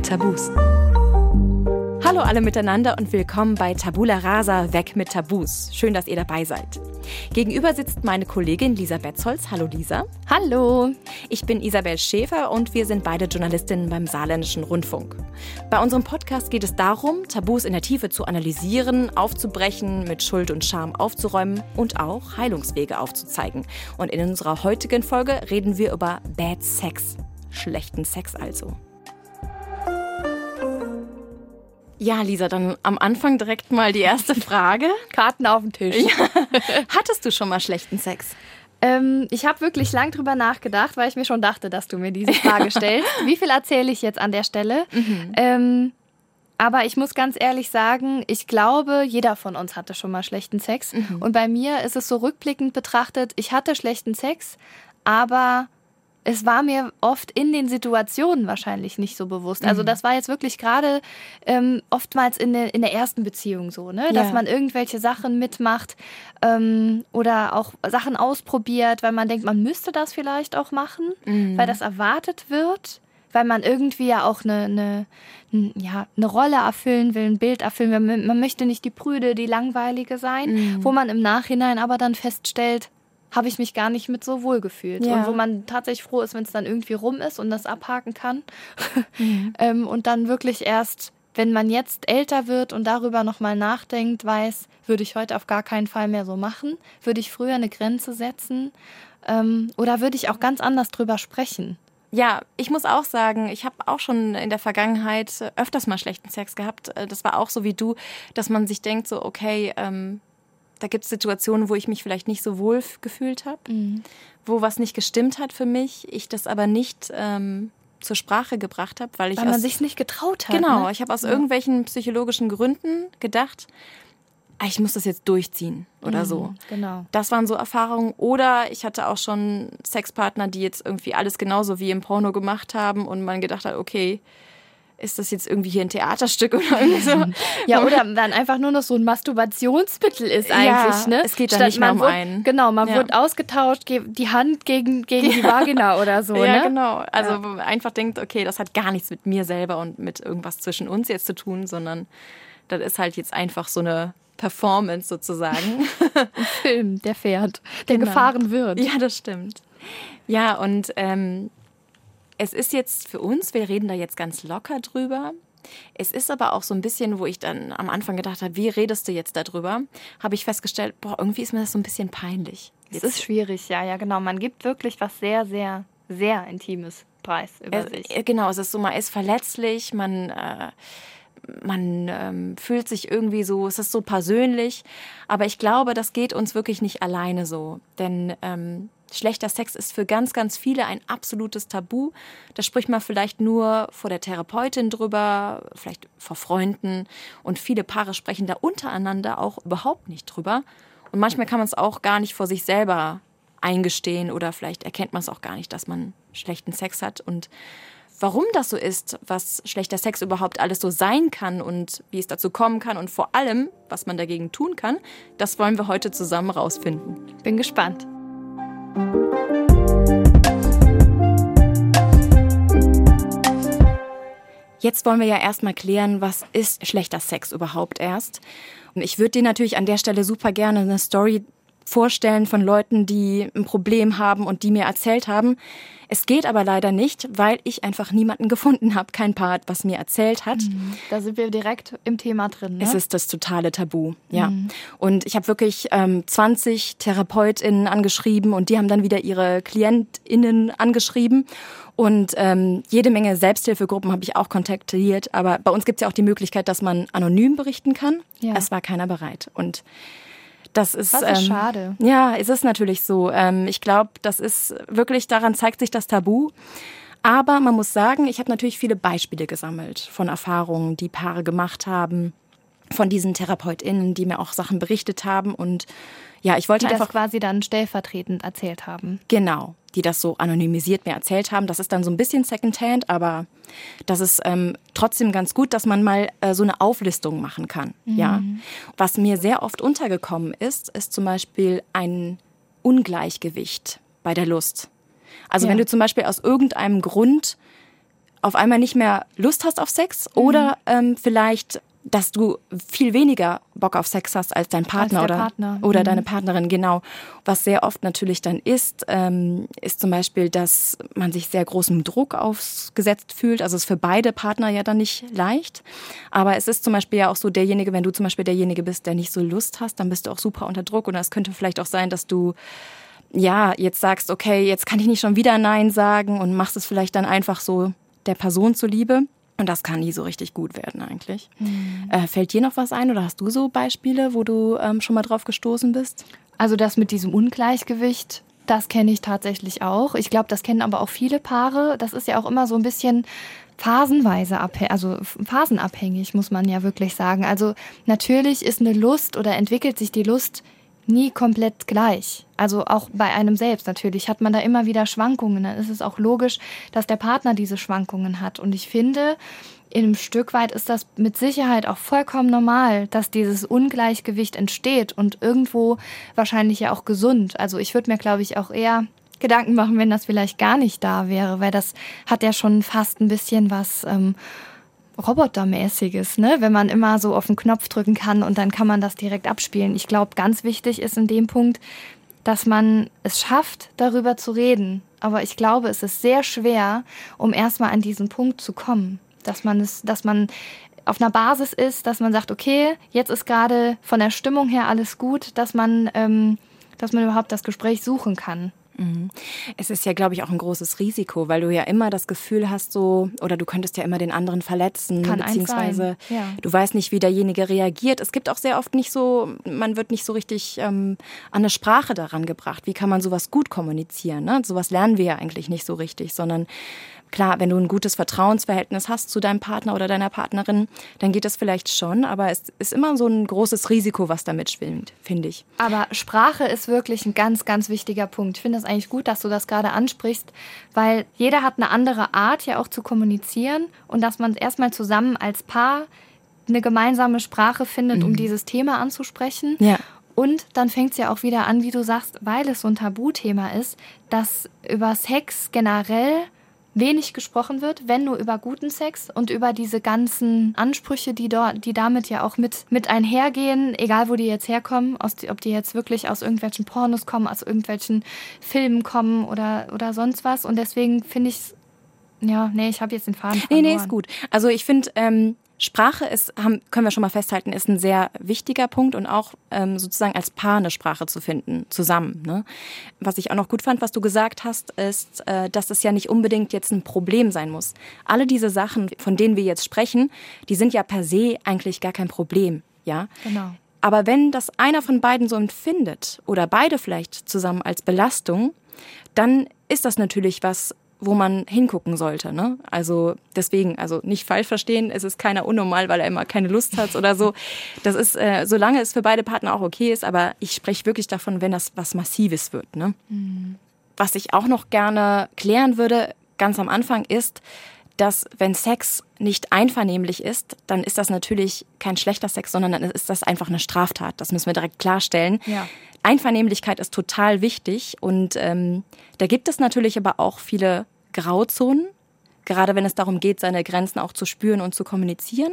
mit Tabus. Hallo alle miteinander und willkommen bei Tabula Rasa Weg mit Tabus. Schön, dass ihr dabei seid. Gegenüber sitzt meine Kollegin Lisa Betzols. Hallo Lisa. Hallo. Ich bin Isabel Schäfer und wir sind beide Journalistinnen beim Saarländischen Rundfunk. Bei unserem Podcast geht es darum, Tabus in der Tiefe zu analysieren, aufzubrechen, mit Schuld und Scham aufzuräumen und auch Heilungswege aufzuzeigen. Und in unserer heutigen Folge reden wir über Bad Sex. Schlechten Sex also. Ja, Lisa, dann am Anfang direkt mal die erste Frage. Karten auf den Tisch. Ja. Hattest du schon mal schlechten Sex? Ähm, ich habe wirklich lang drüber nachgedacht, weil ich mir schon dachte, dass du mir diese Frage stellst. Wie viel erzähle ich jetzt an der Stelle? Mhm. Ähm, aber ich muss ganz ehrlich sagen, ich glaube, jeder von uns hatte schon mal schlechten Sex. Mhm. Und bei mir ist es so rückblickend betrachtet, ich hatte schlechten Sex, aber es war mir oft in den Situationen wahrscheinlich nicht so bewusst. Also mhm. das war jetzt wirklich gerade ähm, oftmals in, der, in der ersten Beziehung so, ne? dass ja. man irgendwelche Sachen mitmacht ähm, oder auch Sachen ausprobiert, weil man denkt, man müsste das vielleicht auch machen, mhm. weil das erwartet wird weil man irgendwie ja auch eine, eine, ja, eine Rolle erfüllen will, ein Bild erfüllen will. Man möchte nicht die Prüde, die Langweilige sein, mhm. wo man im Nachhinein aber dann feststellt, habe ich mich gar nicht mit so wohl gefühlt. Ja. Und wo man tatsächlich froh ist, wenn es dann irgendwie rum ist und das abhaken kann. Mhm. ähm, und dann wirklich erst, wenn man jetzt älter wird und darüber nochmal nachdenkt, weiß, würde ich heute auf gar keinen Fall mehr so machen, würde ich früher eine Grenze setzen ähm, oder würde ich auch ganz anders drüber sprechen. Ja, ich muss auch sagen, ich habe auch schon in der Vergangenheit öfters mal schlechten Sex gehabt. Äh, das war auch so wie du, dass man sich denkt, so, okay, ähm, da gibt es Situationen, wo ich mich vielleicht nicht so wohl gefühlt habe, mhm. wo was nicht gestimmt hat für mich, ich das aber nicht ähm, zur Sprache gebracht habe, weil ich weil man sich nicht getraut hat. Genau, ne? ich habe aus ja. irgendwelchen psychologischen Gründen gedacht, ah, ich muss das jetzt durchziehen oder mhm, so. Genau. Das waren so Erfahrungen. Oder ich hatte auch schon Sexpartner, die jetzt irgendwie alles genauso wie im Porno gemacht haben und man gedacht hat, okay, ist das jetzt irgendwie hier ein Theaterstück oder irgendwie so? ja, oder dann einfach nur noch so ein Masturbationsmittel ist eigentlich, ja, ne? Es geht da nicht mehr um wird, einen. Genau, man ja. wird ausgetauscht, die Hand gegen, gegen ja. die Vagina oder so, ja, ne? genau. Also ja. einfach denkt, okay, das hat gar nichts mit mir selber und mit irgendwas zwischen uns jetzt zu tun, sondern das ist halt jetzt einfach so eine Performance sozusagen. Ein Film, der fährt, der genau. gefahren wird. Ja, das stimmt. Ja, und ähm, es ist jetzt für uns, wir reden da jetzt ganz locker drüber. Es ist aber auch so ein bisschen, wo ich dann am Anfang gedacht habe, wie redest du jetzt darüber? Habe ich festgestellt, boah, irgendwie ist mir das so ein bisschen peinlich. Es ist schwierig, ja, ja, genau. Man gibt wirklich was sehr, sehr, sehr Intimes preis über es, sich. Äh, genau, es ist so, man ist verletzlich, man, äh, man ähm, fühlt sich irgendwie so, es ist so persönlich. Aber ich glaube, das geht uns wirklich nicht alleine so. Denn ähm, Schlechter Sex ist für ganz, ganz viele ein absolutes Tabu. Da spricht man vielleicht nur vor der Therapeutin drüber, vielleicht vor Freunden. Und viele Paare sprechen da untereinander auch überhaupt nicht drüber. Und manchmal kann man es auch gar nicht vor sich selber eingestehen oder vielleicht erkennt man es auch gar nicht, dass man schlechten Sex hat. Und warum das so ist, was schlechter Sex überhaupt alles so sein kann und wie es dazu kommen kann und vor allem, was man dagegen tun kann, das wollen wir heute zusammen rausfinden. Bin gespannt. Jetzt wollen wir ja erstmal klären, was ist schlechter Sex überhaupt erst. Und ich würde dir natürlich an der Stelle super gerne eine Story vorstellen von Leuten, die ein Problem haben und die mir erzählt haben. Es geht aber leider nicht, weil ich einfach niemanden gefunden habe, kein Paar, was mir erzählt hat. Mhm. Da sind wir direkt im Thema drin. Ne? Es ist das totale Tabu, ja. Mhm. Und ich habe wirklich ähm, 20 TherapeutInnen angeschrieben und die haben dann wieder ihre KlientInnen angeschrieben. Und ähm, jede Menge Selbsthilfegruppen habe ich auch kontaktiert. Aber bei uns gibt es ja auch die Möglichkeit, dass man anonym berichten kann. Ja. Es war keiner bereit. Und das ist, das ist ähm, schade. Ja, es ist natürlich so. Ähm, ich glaube, das ist wirklich, daran zeigt sich das Tabu. Aber man muss sagen, ich habe natürlich viele Beispiele gesammelt von Erfahrungen, die Paare gemacht haben, von diesen TherapeutInnen, die mir auch Sachen berichtet haben. Und ja, ich wollte die einfach. Das quasi dann stellvertretend erzählt haben. Genau, die das so anonymisiert mir erzählt haben. Das ist dann so ein bisschen Secondhand, aber das ist ähm, trotzdem ganz gut, dass man mal äh, so eine Auflistung machen kann. Mhm. Ja, was mir sehr oft untergekommen ist, ist zum Beispiel ein Ungleichgewicht bei der Lust. Also ja. wenn du zum Beispiel aus irgendeinem Grund auf einmal nicht mehr Lust hast auf Sex mhm. oder ähm, vielleicht dass du viel weniger Bock auf Sex hast als dein Partner als oder, Partner. oder mhm. deine Partnerin, genau. Was sehr oft natürlich dann ist, ähm, ist zum Beispiel, dass man sich sehr großem Druck ausgesetzt fühlt. Also es ist für beide Partner ja dann nicht leicht. Aber es ist zum Beispiel ja auch so derjenige, wenn du zum Beispiel derjenige bist, der nicht so Lust hast, dann bist du auch super unter Druck. Und es könnte vielleicht auch sein, dass du ja jetzt sagst, okay, jetzt kann ich nicht schon wieder Nein sagen und machst es vielleicht dann einfach so der Person zuliebe. Und das kann nie so richtig gut werden eigentlich. Mhm. Äh, fällt dir noch was ein oder hast du so Beispiele, wo du ähm, schon mal drauf gestoßen bist? Also das mit diesem Ungleichgewicht, das kenne ich tatsächlich auch. Ich glaube, das kennen aber auch viele Paare. Das ist ja auch immer so ein bisschen phasenweise abhängig, also phasenabhängig, muss man ja wirklich sagen. Also natürlich ist eine Lust oder entwickelt sich die Lust nie komplett gleich. Also auch bei einem selbst natürlich hat man da immer wieder Schwankungen. Dann ist es auch logisch, dass der Partner diese Schwankungen hat. Und ich finde, in einem Stück weit ist das mit Sicherheit auch vollkommen normal, dass dieses Ungleichgewicht entsteht und irgendwo wahrscheinlich ja auch gesund. Also ich würde mir, glaube ich, auch eher Gedanken machen, wenn das vielleicht gar nicht da wäre, weil das hat ja schon fast ein bisschen was ähm, Robotermäßiges, ne? wenn man immer so auf den Knopf drücken kann und dann kann man das direkt abspielen. Ich glaube, ganz wichtig ist in dem Punkt, dass man es schafft, darüber zu reden. Aber ich glaube, es ist sehr schwer, um erstmal an diesen Punkt zu kommen. Dass man es, dass man auf einer Basis ist, dass man sagt, okay, jetzt ist gerade von der Stimmung her alles gut, dass man, ähm, dass man überhaupt das Gespräch suchen kann. Mhm. Es ist ja, glaube ich, auch ein großes Risiko, weil du ja immer das Gefühl hast, so, oder du könntest ja immer den anderen verletzen, Kann beziehungsweise ja. du weißt nicht, wie derjenige reagiert. Es gibt auch sehr oft nicht so, man wird nicht so richtig ähm, an eine Sprache daran gebracht. Wie kann man sowas gut kommunizieren? Ne? Sowas lernen wir ja eigentlich nicht so richtig, sondern Klar, wenn du ein gutes Vertrauensverhältnis hast zu deinem Partner oder deiner Partnerin, dann geht das vielleicht schon, aber es ist immer so ein großes Risiko, was damit schwimmt, finde ich. Aber Sprache ist wirklich ein ganz, ganz wichtiger Punkt. Ich finde es eigentlich gut, dass du das gerade ansprichst, weil jeder hat eine andere Art ja auch zu kommunizieren und dass man erstmal zusammen als Paar eine gemeinsame Sprache findet, mhm. um dieses Thema anzusprechen. Ja. Und dann fängt es ja auch wieder an, wie du sagst, weil es so ein Tabuthema ist, dass über Sex generell wenig gesprochen wird, wenn nur über guten Sex und über diese ganzen Ansprüche, die dort, die damit ja auch mit, mit einhergehen, egal wo die jetzt herkommen, aus, ob die jetzt wirklich aus irgendwelchen Pornos kommen, aus irgendwelchen Filmen kommen oder, oder sonst was. Und deswegen finde ich ja, nee, ich habe jetzt den Faden verloren. Nee, nee, ist gut. Also ich finde, ähm, Sprache ist, haben, können wir schon mal festhalten, ist ein sehr wichtiger Punkt und auch ähm, sozusagen als Paar eine Sprache zu finden, zusammen. Ne? Was ich auch noch gut fand, was du gesagt hast, ist, äh, dass es ja nicht unbedingt jetzt ein Problem sein muss. Alle diese Sachen, von denen wir jetzt sprechen, die sind ja per se eigentlich gar kein Problem. Ja? Genau. Aber wenn das einer von beiden so empfindet oder beide vielleicht zusammen als Belastung, dann ist das natürlich was, wo man hingucken sollte. Ne? Also deswegen, also nicht falsch verstehen, es ist keiner unnormal, weil er immer keine Lust hat oder so. Das ist, äh, solange es für beide Partner auch okay ist, aber ich spreche wirklich davon, wenn das was Massives wird. Ne? Mhm. Was ich auch noch gerne klären würde, ganz am Anfang, ist, dass wenn Sex nicht einvernehmlich ist, dann ist das natürlich kein schlechter Sex, sondern dann ist das einfach eine Straftat. Das müssen wir direkt klarstellen. Ja. Einvernehmlichkeit ist total wichtig und ähm, da gibt es natürlich aber auch viele Grauzonen, gerade wenn es darum geht, seine Grenzen auch zu spüren und zu kommunizieren.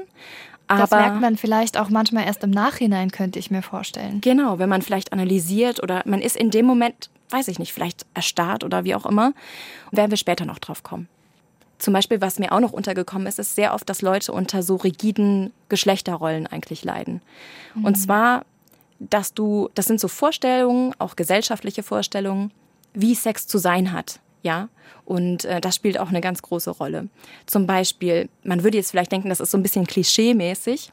Aber das merkt man vielleicht auch manchmal erst im Nachhinein, könnte ich mir vorstellen. Genau, wenn man vielleicht analysiert oder man ist in dem Moment, weiß ich nicht, vielleicht erstarrt oder wie auch immer, werden wir später noch drauf kommen. Zum Beispiel, was mir auch noch untergekommen ist, ist sehr oft, dass Leute unter so rigiden Geschlechterrollen eigentlich leiden. Mhm. Und zwar dass du, das sind so Vorstellungen, auch gesellschaftliche Vorstellungen, wie Sex zu sein hat. Ja, und äh, das spielt auch eine ganz große Rolle. Zum Beispiel, man würde jetzt vielleicht denken, das ist so ein bisschen klischee-mäßig,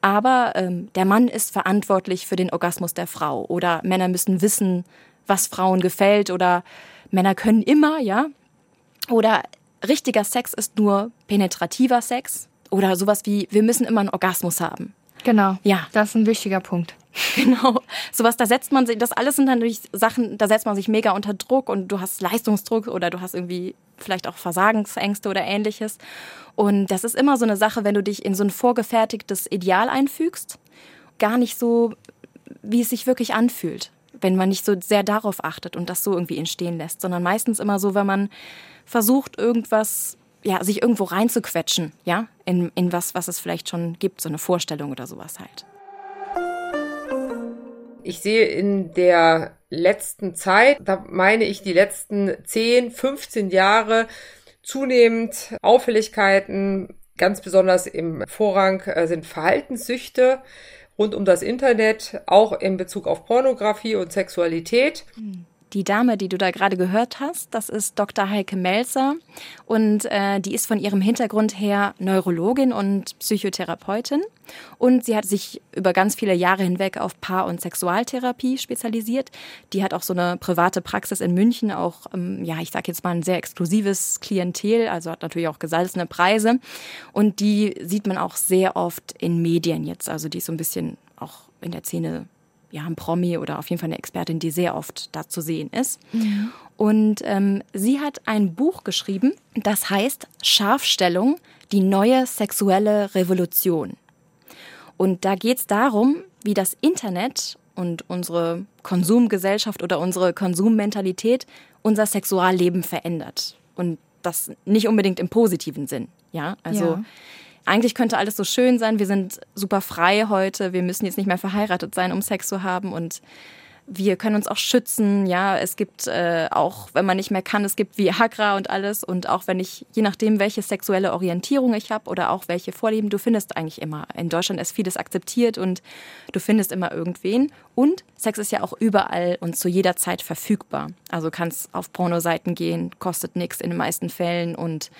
aber ähm, der Mann ist verantwortlich für den Orgasmus der Frau oder Männer müssen wissen, was Frauen gefällt oder Männer können immer, ja. Oder richtiger Sex ist nur penetrativer Sex oder sowas wie, wir müssen immer einen Orgasmus haben. Genau. Ja. Das ist ein wichtiger Punkt. Genau. Sowas, da setzt man sich, das alles sind dann natürlich Sachen, da setzt man sich mega unter Druck und du hast Leistungsdruck oder du hast irgendwie vielleicht auch Versagensängste oder ähnliches. Und das ist immer so eine Sache, wenn du dich in so ein vorgefertigtes Ideal einfügst, gar nicht so, wie es sich wirklich anfühlt. Wenn man nicht so sehr darauf achtet und das so irgendwie entstehen lässt, sondern meistens immer so, wenn man versucht, irgendwas ja, sich irgendwo reinzuquetschen, ja, in, in was, was es vielleicht schon gibt, so eine Vorstellung oder sowas halt. Ich sehe in der letzten Zeit, da meine ich die letzten 10, 15 Jahre, zunehmend Auffälligkeiten, ganz besonders im Vorrang äh, sind Verhaltenssüchte rund um das Internet, auch in Bezug auf Pornografie und Sexualität. Mhm. Die Dame, die du da gerade gehört hast, das ist Dr. Heike Melzer und äh, die ist von ihrem Hintergrund her Neurologin und Psychotherapeutin und sie hat sich über ganz viele Jahre hinweg auf Paar- und Sexualtherapie spezialisiert. Die hat auch so eine private Praxis in München, auch ähm, ja, ich sage jetzt mal ein sehr exklusives Klientel, also hat natürlich auch gesalzene Preise und die sieht man auch sehr oft in Medien jetzt, also die ist so ein bisschen auch in der Szene ja, ein Promi oder auf jeden Fall eine Expertin, die sehr oft da zu sehen ist. Mhm. Und ähm, sie hat ein Buch geschrieben, das heißt Scharfstellung, die neue sexuelle Revolution. Und da geht es darum, wie das Internet und unsere Konsumgesellschaft oder unsere Konsummentalität unser Sexualleben verändert. Und das nicht unbedingt im positiven Sinn. Ja, also ja eigentlich könnte alles so schön sein, wir sind super frei heute, wir müssen jetzt nicht mehr verheiratet sein, um Sex zu haben. Und wir können uns auch schützen, ja, es gibt äh, auch, wenn man nicht mehr kann, es gibt Viagra und alles. Und auch wenn ich, je nachdem, welche sexuelle Orientierung ich habe oder auch welche Vorlieben, du findest eigentlich immer. In Deutschland ist vieles akzeptiert und du findest immer irgendwen. Und Sex ist ja auch überall und zu jeder Zeit verfügbar. Also kannst auf Pornoseiten gehen, kostet nichts in den meisten Fällen. Und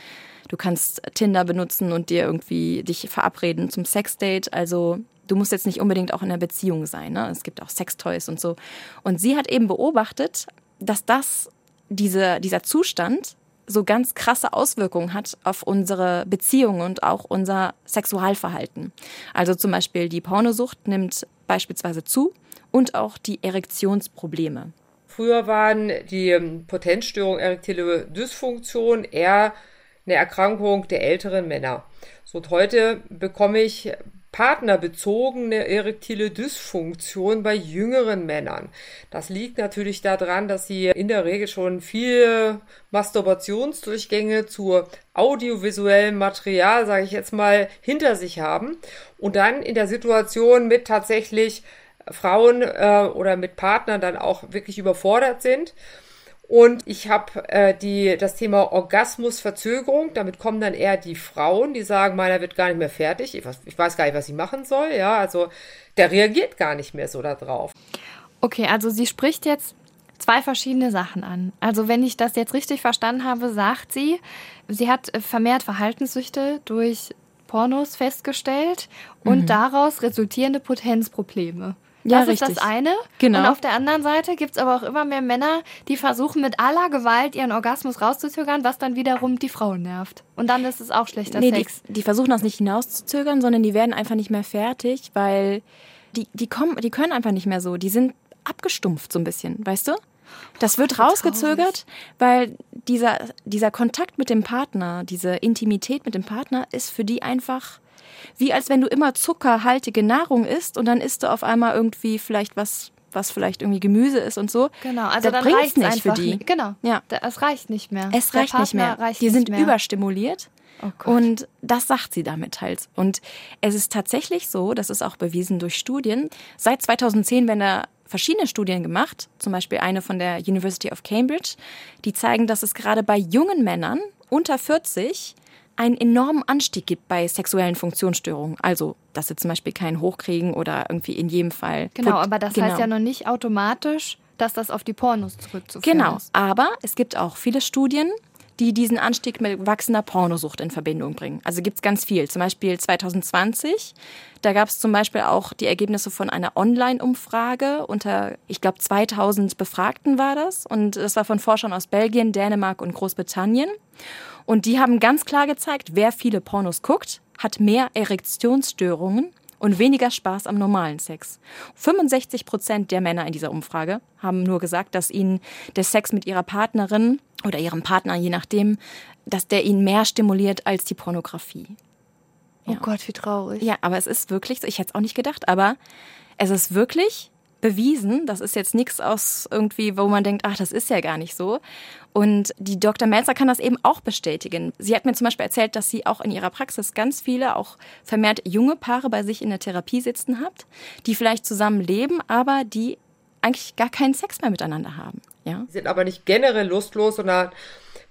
Du kannst Tinder benutzen und dir irgendwie dich verabreden zum Sexdate. Also du musst jetzt nicht unbedingt auch in einer Beziehung sein. Ne? Es gibt auch Sextoys und so. Und sie hat eben beobachtet, dass das, diese, dieser Zustand so ganz krasse Auswirkungen hat auf unsere Beziehungen und auch unser Sexualverhalten. Also zum Beispiel die Pornosucht nimmt beispielsweise zu und auch die Erektionsprobleme. Früher waren die Potenzstörungen, erektile Dysfunktion eher eine Erkrankung der älteren Männer. So und heute bekomme ich partnerbezogene erektile Dysfunktion bei jüngeren Männern. Das liegt natürlich daran, dass sie in der Regel schon viele Masturbationsdurchgänge zu audiovisuellem Material, sage ich jetzt mal, hinter sich haben und dann in der Situation mit tatsächlich Frauen äh, oder mit Partnern dann auch wirklich überfordert sind und ich habe äh, die das Thema Orgasmusverzögerung. Damit kommen dann eher die Frauen, die sagen, meiner wird gar nicht mehr fertig. Ich weiß, ich weiß gar nicht, was ich machen soll. Ja, also der reagiert gar nicht mehr so darauf. Okay, also sie spricht jetzt zwei verschiedene Sachen an. Also wenn ich das jetzt richtig verstanden habe, sagt sie, sie hat vermehrt Verhaltenssüchte durch Pornos festgestellt und mhm. daraus resultierende Potenzprobleme. Ja, das richtig. ist das eine. Genau. Und auf der anderen Seite gibt es aber auch immer mehr Männer, die versuchen mit aller Gewalt ihren Orgasmus rauszuzögern, was dann wiederum die Frauen nervt. Und dann ist es auch schlechter nee, Sex. Die, die versuchen das nicht hinauszuzögern, sondern die werden einfach nicht mehr fertig, weil die, die kommen, die können einfach nicht mehr so. Die sind abgestumpft so ein bisschen, weißt du? Das wird rausgezögert, weil dieser, dieser Kontakt mit dem Partner, diese Intimität mit dem Partner ist für die einfach wie als wenn du immer zuckerhaltige Nahrung isst und dann isst du auf einmal irgendwie vielleicht was was vielleicht irgendwie Gemüse ist und so. Genau, also das dann reicht nicht für die. Genau, ja, es reicht nicht mehr. Es reicht nicht mehr. Reicht die sind mehr. überstimuliert. Oh und das sagt sie damit halt. Und es ist tatsächlich so, das ist auch bewiesen durch Studien. Seit 2010 werden da verschiedene Studien gemacht, zum Beispiel eine von der University of Cambridge, die zeigen, dass es gerade bei jungen Männern unter 40 einen enormen Anstieg gibt bei sexuellen Funktionsstörungen. Also, dass sie zum Beispiel keinen hochkriegen oder irgendwie in jedem Fall. Genau, aber das genau. heißt ja noch nicht automatisch, dass das auf die Pornos zurückzuführen genau. ist. Genau, aber es gibt auch viele Studien, die diesen Anstieg mit wachsender Pornosucht in Verbindung bringen. Also gibt es ganz viel. Zum Beispiel 2020, da gab es zum Beispiel auch die Ergebnisse von einer Online-Umfrage unter, ich glaube, 2000 Befragten war das. Und das war von Forschern aus Belgien, Dänemark und Großbritannien. Und die haben ganz klar gezeigt, wer viele Pornos guckt, hat mehr Erektionsstörungen und weniger Spaß am normalen Sex. 65 Prozent der Männer in dieser Umfrage haben nur gesagt, dass ihnen der Sex mit ihrer Partnerin oder ihrem Partner, je nachdem, dass der ihn mehr stimuliert als die Pornografie. Oh ja. Oh Gott, wie traurig. Ja, aber es ist wirklich, ich hätte es auch nicht gedacht, aber es ist wirklich bewiesen. Das ist jetzt nichts aus irgendwie, wo man denkt, ach, das ist ja gar nicht so. Und die Dr. Melzer kann das eben auch bestätigen. Sie hat mir zum Beispiel erzählt, dass sie auch in ihrer Praxis ganz viele, auch vermehrt junge Paare bei sich in der Therapie sitzen hat, die vielleicht zusammen leben, aber die eigentlich gar keinen Sex mehr miteinander haben. Ja? Die sind aber nicht generell lustlos, sondern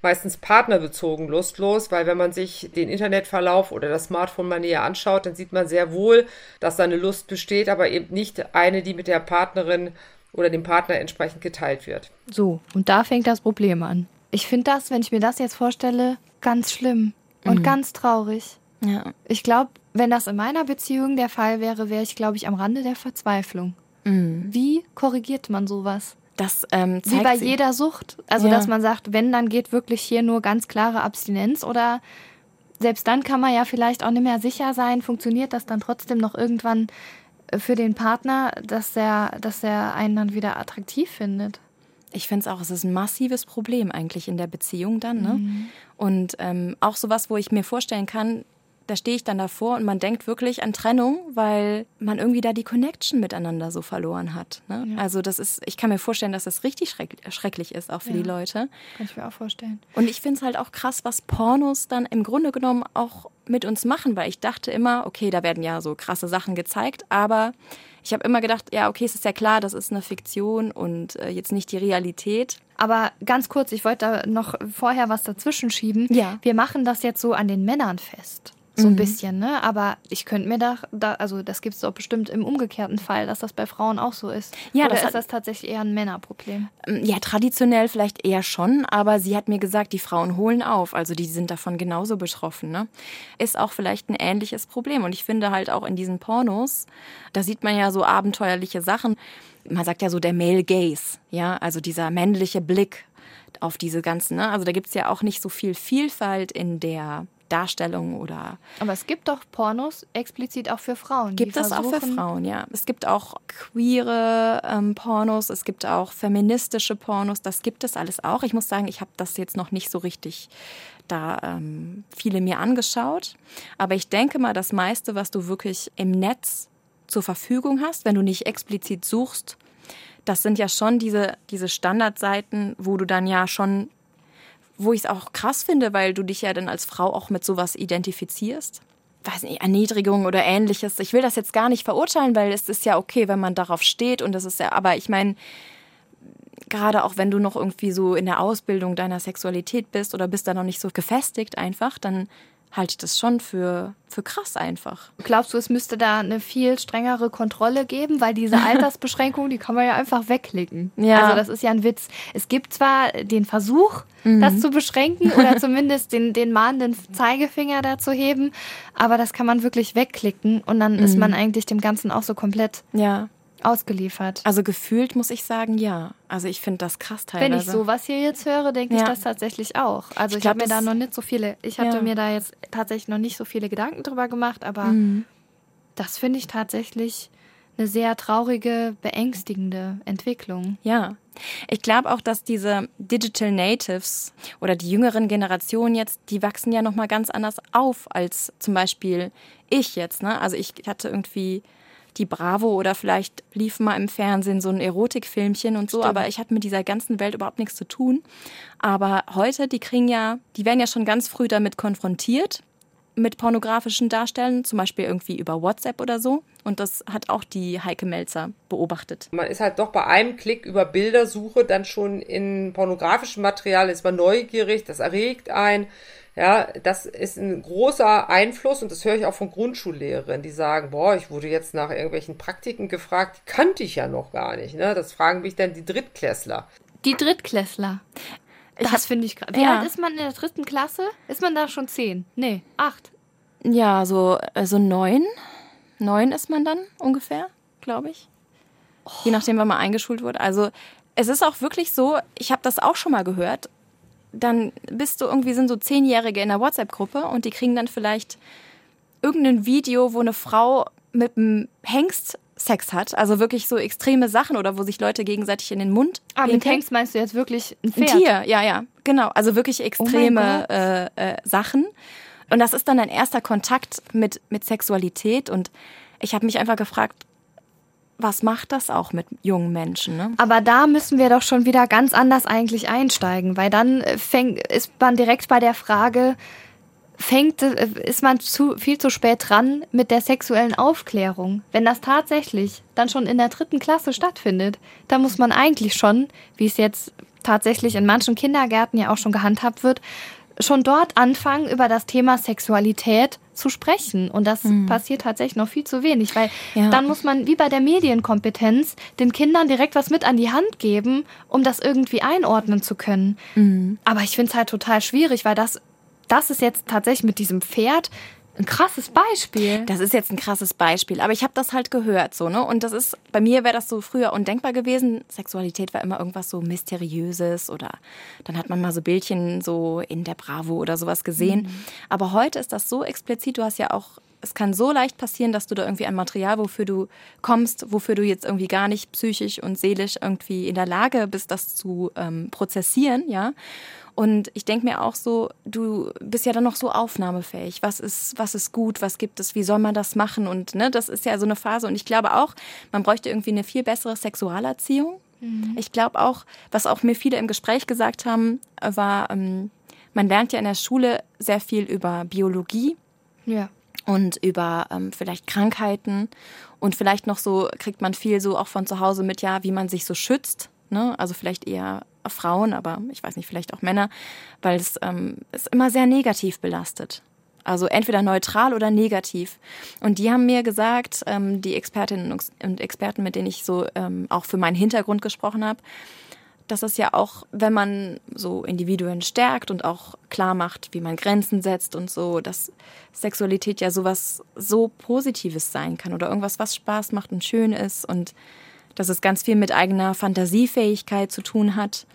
meistens partnerbezogen lustlos, weil wenn man sich den Internetverlauf oder das Smartphone mal näher anschaut, dann sieht man sehr wohl, dass da eine Lust besteht, aber eben nicht eine, die mit der Partnerin oder dem Partner entsprechend geteilt wird. So, und da fängt das Problem an. Ich finde das, wenn ich mir das jetzt vorstelle, ganz schlimm und mhm. ganz traurig. Ja. Ich glaube, wenn das in meiner Beziehung der Fall wäre, wäre ich, glaube ich, am Rande der Verzweiflung. Mhm. Wie korrigiert man sowas? Das ähm, Wie bei jeder Sucht. Also, ja. dass man sagt, wenn, dann geht wirklich hier nur ganz klare Abstinenz oder selbst dann kann man ja vielleicht auch nicht mehr sicher sein, funktioniert das dann trotzdem noch irgendwann äh, für den Partner, dass er, dass er einen dann wieder attraktiv findet. Ich finde es auch, es ist ein massives Problem eigentlich in der Beziehung dann. Ne? Mhm. Und ähm, auch sowas, wo ich mir vorstellen kann, da stehe ich dann davor und man denkt wirklich an Trennung, weil man irgendwie da die Connection miteinander so verloren hat. Ne? Ja. Also das ist, ich kann mir vorstellen, dass das richtig schrecklich ist, auch für ja. die Leute. Kann ich mir auch vorstellen. Und ich finde es halt auch krass, was Pornos dann im Grunde genommen auch mit uns machen, weil ich dachte immer, okay, da werden ja so krasse Sachen gezeigt, aber ich habe immer gedacht, ja, okay, es ist ja klar, das ist eine Fiktion und äh, jetzt nicht die Realität. Aber ganz kurz, ich wollte da noch vorher was dazwischen schieben. Ja. Wir machen das jetzt so an den Männern fest so ein mhm. bisschen, ne? Aber ich könnte mir da, da also das gibt es doch bestimmt im umgekehrten Fall, dass das bei Frauen auch so ist. Ja, Oder das ist das tatsächlich eher ein Männerproblem? Ähm, ja, traditionell vielleicht eher schon, aber sie hat mir gesagt, die Frauen holen auf, also die sind davon genauso betroffen, ne? Ist auch vielleicht ein ähnliches Problem. Und ich finde halt auch in diesen Pornos, da sieht man ja so abenteuerliche Sachen. Man sagt ja so der Male Gaze, ja, also dieser männliche Blick auf diese ganzen, ne? Also da gibt es ja auch nicht so viel Vielfalt in der Darstellung oder. Aber es gibt doch Pornos explizit auch für Frauen. Gibt es auch für Frauen, ja. Es gibt auch queere ähm, Pornos, es gibt auch feministische Pornos, das gibt es alles auch. Ich muss sagen, ich habe das jetzt noch nicht so richtig da ähm, viele mir angeschaut. Aber ich denke mal, das meiste, was du wirklich im Netz zur Verfügung hast, wenn du nicht explizit suchst, das sind ja schon diese, diese Standardseiten, wo du dann ja schon wo ich es auch krass finde, weil du dich ja dann als Frau auch mit sowas identifizierst. Weiß nicht, Erniedrigung oder ähnliches. Ich will das jetzt gar nicht verurteilen, weil es ist ja okay, wenn man darauf steht und das ist ja, aber ich meine, gerade auch wenn du noch irgendwie so in der Ausbildung deiner Sexualität bist oder bist da noch nicht so gefestigt einfach, dann halte ich das schon für, für krass einfach. Glaubst du, es müsste da eine viel strengere Kontrolle geben? Weil diese Altersbeschränkung, die kann man ja einfach wegklicken. Ja. Also das ist ja ein Witz. Es gibt zwar den Versuch, mhm. das zu beschränken oder zumindest den, den mahnenden Zeigefinger da zu heben, aber das kann man wirklich wegklicken und dann mhm. ist man eigentlich dem Ganzen auch so komplett ja ausgeliefert. Also gefühlt muss ich sagen, ja. Also ich finde das krass teilweise. Wenn ich sowas hier jetzt höre, denke ja. ich das tatsächlich auch. Also ich, ich habe mir da noch nicht so viele, ich hatte ja. mir da jetzt tatsächlich noch nicht so viele Gedanken drüber gemacht, aber mhm. das finde ich tatsächlich eine sehr traurige, beängstigende Entwicklung. Ja. Ich glaube auch, dass diese Digital Natives oder die jüngeren Generationen jetzt, die wachsen ja nochmal ganz anders auf als zum Beispiel ich jetzt. Ne? Also ich hatte irgendwie die Bravo oder vielleicht lief mal im Fernsehen so ein Erotikfilmchen und so, Stimmt. aber ich hatte mit dieser ganzen Welt überhaupt nichts zu tun. Aber heute, die kriegen ja, die werden ja schon ganz früh damit konfrontiert mit pornografischen Darstellen, zum Beispiel irgendwie über WhatsApp oder so. Und das hat auch die Heike Melzer beobachtet. Man ist halt doch bei einem Klick über Bildersuche dann schon in pornografischem Material, ist man neugierig, das erregt ein. Ja, das ist ein großer Einfluss und das höre ich auch von Grundschullehrerinnen, die sagen, boah, ich wurde jetzt nach irgendwelchen Praktiken gefragt, die kannte ich ja noch gar nicht. Ne? Das fragen mich dann die Drittklässler. Die Drittklässler. Das finde ich gerade. Wie ja. alt ist man in der dritten Klasse? Ist man da schon zehn? Nee, acht. Ja, so also neun. Neun ist man dann ungefähr, glaube ich. Oh. Je nachdem, wann man eingeschult wurde. Also es ist auch wirklich so, ich habe das auch schon mal gehört dann bist du irgendwie, sind so Zehnjährige in der WhatsApp-Gruppe und die kriegen dann vielleicht irgendein Video, wo eine Frau mit einem Hengst Sex hat, also wirklich so extreme Sachen oder wo sich Leute gegenseitig in den Mund. Ah, mit Hengst meinst du jetzt wirklich ein Pferd? Ein Tier, ja, ja, genau. Also wirklich extreme oh äh, äh, Sachen. Und das ist dann ein erster Kontakt mit, mit Sexualität. Und ich habe mich einfach gefragt, was macht das auch mit jungen Menschen? Ne? Aber da müssen wir doch schon wieder ganz anders eigentlich einsteigen, weil dann äh, fängt, ist man direkt bei der Frage, fängt, äh, ist man zu, viel zu spät dran mit der sexuellen Aufklärung. Wenn das tatsächlich dann schon in der dritten Klasse stattfindet, dann muss man eigentlich schon, wie es jetzt tatsächlich in manchen Kindergärten ja auch schon gehandhabt wird, schon dort anfangen, über das Thema Sexualität zu sprechen. Und das mhm. passiert tatsächlich noch viel zu wenig, weil ja. dann muss man, wie bei der Medienkompetenz, den Kindern direkt was mit an die Hand geben, um das irgendwie einordnen zu können. Mhm. Aber ich finde es halt total schwierig, weil das, das ist jetzt tatsächlich mit diesem Pferd ein krasses Beispiel. Das ist jetzt ein krasses Beispiel, aber ich habe das halt gehört so, ne? Und das ist bei mir wäre das so früher undenkbar gewesen. Sexualität war immer irgendwas so mysteriöses oder dann hat man mal so Bildchen so in der Bravo oder sowas gesehen, mhm. aber heute ist das so explizit, du hast ja auch es kann so leicht passieren, dass du da irgendwie ein Material, wofür du kommst, wofür du jetzt irgendwie gar nicht psychisch und seelisch irgendwie in der Lage bist, das zu ähm, prozessieren, ja. Und ich denke mir auch so, du bist ja dann noch so aufnahmefähig. Was ist, was ist gut, was gibt es, wie soll man das machen? Und ne, das ist ja so eine Phase. Und ich glaube auch, man bräuchte irgendwie eine viel bessere Sexualerziehung. Mhm. Ich glaube auch, was auch mir viele im Gespräch gesagt haben, war, ähm, man lernt ja in der Schule sehr viel über Biologie. Ja. Und über ähm, vielleicht Krankheiten. Und vielleicht noch so kriegt man viel so auch von zu Hause mit, ja, wie man sich so schützt. Ne? Also vielleicht eher Frauen, aber ich weiß nicht, vielleicht auch Männer, weil es ähm, ist immer sehr negativ belastet. Also entweder neutral oder negativ. Und die haben mir gesagt, ähm, die Expertinnen und Experten, mit denen ich so ähm, auch für meinen Hintergrund gesprochen habe, dass es ja auch, wenn man so Individuen stärkt und auch klar macht, wie man Grenzen setzt und so, dass Sexualität ja sowas so Positives sein kann oder irgendwas, was Spaß macht und schön ist und dass es ganz viel mit eigener Fantasiefähigkeit zu tun hat.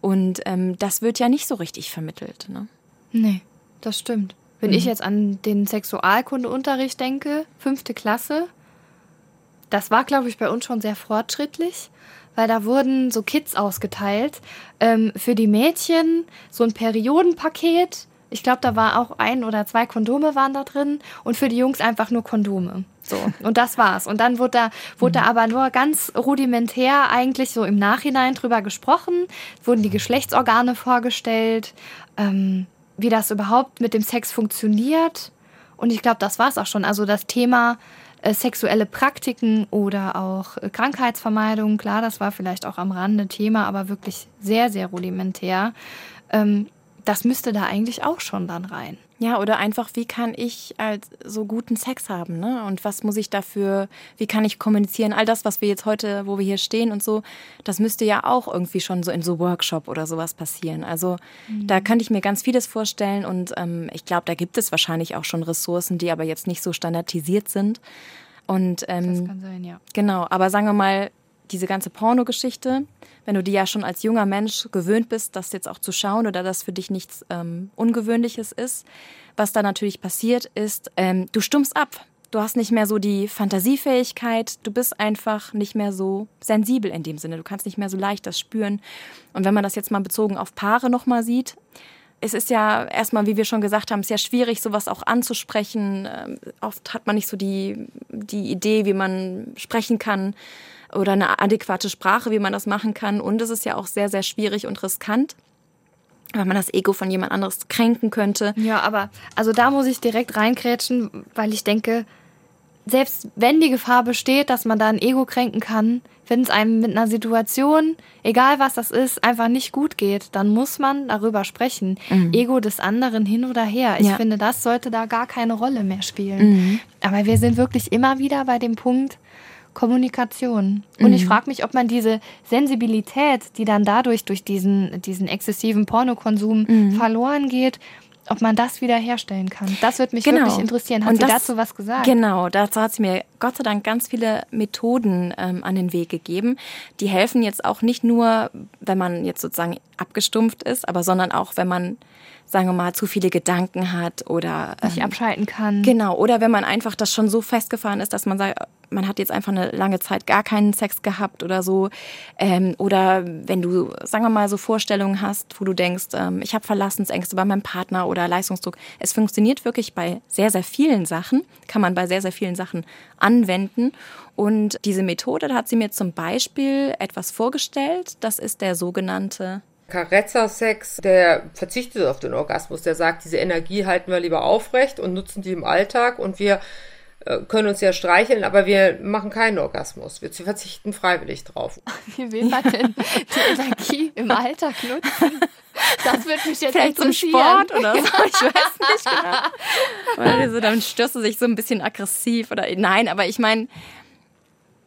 Und ähm, das wird ja nicht so richtig vermittelt. Ne? Nee, das stimmt. Wenn mhm. ich jetzt an den Sexualkundeunterricht denke, fünfte Klasse, das war, glaube ich, bei uns schon sehr fortschrittlich, weil da wurden so Kits ausgeteilt. Ähm, für die Mädchen so ein Periodenpaket. Ich glaube, da war auch ein oder zwei Kondome waren da drin und für die Jungs einfach nur Kondome. So. Und das war's. Und dann wurde da, wurde da mhm. aber nur ganz rudimentär eigentlich so im Nachhinein drüber gesprochen, wurden die Geschlechtsorgane vorgestellt, ähm, wie das überhaupt mit dem Sex funktioniert. Und ich glaube, das war's auch schon. Also das Thema äh, sexuelle Praktiken oder auch äh, Krankheitsvermeidung, klar, das war vielleicht auch am Rande Thema, aber wirklich sehr, sehr rudimentär. Ähm, das müsste da eigentlich auch schon dann rein. Ja, oder einfach, wie kann ich als so guten Sex haben, ne? Und was muss ich dafür, wie kann ich kommunizieren? All das, was wir jetzt heute, wo wir hier stehen und so, das müsste ja auch irgendwie schon so in so Workshop oder sowas passieren. Also mhm. da könnte ich mir ganz vieles vorstellen und ähm, ich glaube, da gibt es wahrscheinlich auch schon Ressourcen, die aber jetzt nicht so standardisiert sind. Und ähm, das kann sein, ja. Genau, aber sagen wir mal, diese ganze Pornogeschichte, wenn du die ja schon als junger Mensch gewöhnt bist, das jetzt auch zu schauen oder das für dich nichts ähm, Ungewöhnliches ist, was da natürlich passiert ist, ähm, du stummst ab. Du hast nicht mehr so die Fantasiefähigkeit, du bist einfach nicht mehr so sensibel in dem Sinne, du kannst nicht mehr so leicht das spüren. Und wenn man das jetzt mal bezogen auf Paare nochmal sieht, es ist ja erstmal, wie wir schon gesagt haben, sehr schwierig, sowas auch anzusprechen. Ähm, oft hat man nicht so die, die Idee, wie man sprechen kann oder eine adäquate Sprache, wie man das machen kann. Und es ist ja auch sehr, sehr schwierig und riskant weil man das Ego von jemand anderes kränken könnte. Ja, aber also da muss ich direkt reinkrätschen, weil ich denke, selbst wenn die Gefahr besteht, dass man da ein Ego kränken kann, wenn es einem mit einer Situation, egal was das ist, einfach nicht gut geht, dann muss man darüber sprechen. Mhm. Ego des anderen hin oder her. Ich ja. finde, das sollte da gar keine Rolle mehr spielen. Mhm. Aber wir sind wirklich immer wieder bei dem Punkt, Kommunikation. Und mhm. ich frage mich, ob man diese Sensibilität, die dann dadurch durch diesen, diesen exzessiven Pornokonsum mhm. verloren geht, ob man das wieder herstellen kann. Das würde mich genau. wirklich interessieren. Hat Und sie das, dazu was gesagt? Genau, dazu hat sie mir Gott sei Dank ganz viele Methoden ähm, an den Weg gegeben. Die helfen jetzt auch nicht nur, wenn man jetzt sozusagen abgestumpft ist, aber sondern auch, wenn man sagen wir mal, zu viele Gedanken hat oder nicht ähm, abschalten kann. Genau, oder wenn man einfach das schon so festgefahren ist, dass man sagt, man hat jetzt einfach eine lange Zeit gar keinen Sex gehabt oder so. Ähm, oder wenn du, sagen wir mal, so Vorstellungen hast, wo du denkst, ähm, ich habe Verlassensängste bei meinem Partner oder Leistungsdruck. Es funktioniert wirklich bei sehr, sehr vielen Sachen, kann man bei sehr, sehr vielen Sachen anwenden. Und diese Methode, da hat sie mir zum Beispiel etwas vorgestellt. Das ist der sogenannte Carezza-Sex, der verzichtet auf den Orgasmus. Der sagt, diese Energie halten wir lieber aufrecht und nutzen die im Alltag und wir äh, können uns ja streicheln, aber wir machen keinen Orgasmus. Wir verzichten freiwillig drauf. Wie will man denn die Energie im Alltag nutzen? Das wird mich jetzt Vielleicht zum Sport oder so, ich weiß nicht genau. Oder so, dann störst du sich so ein bisschen aggressiv oder nein, aber ich meine,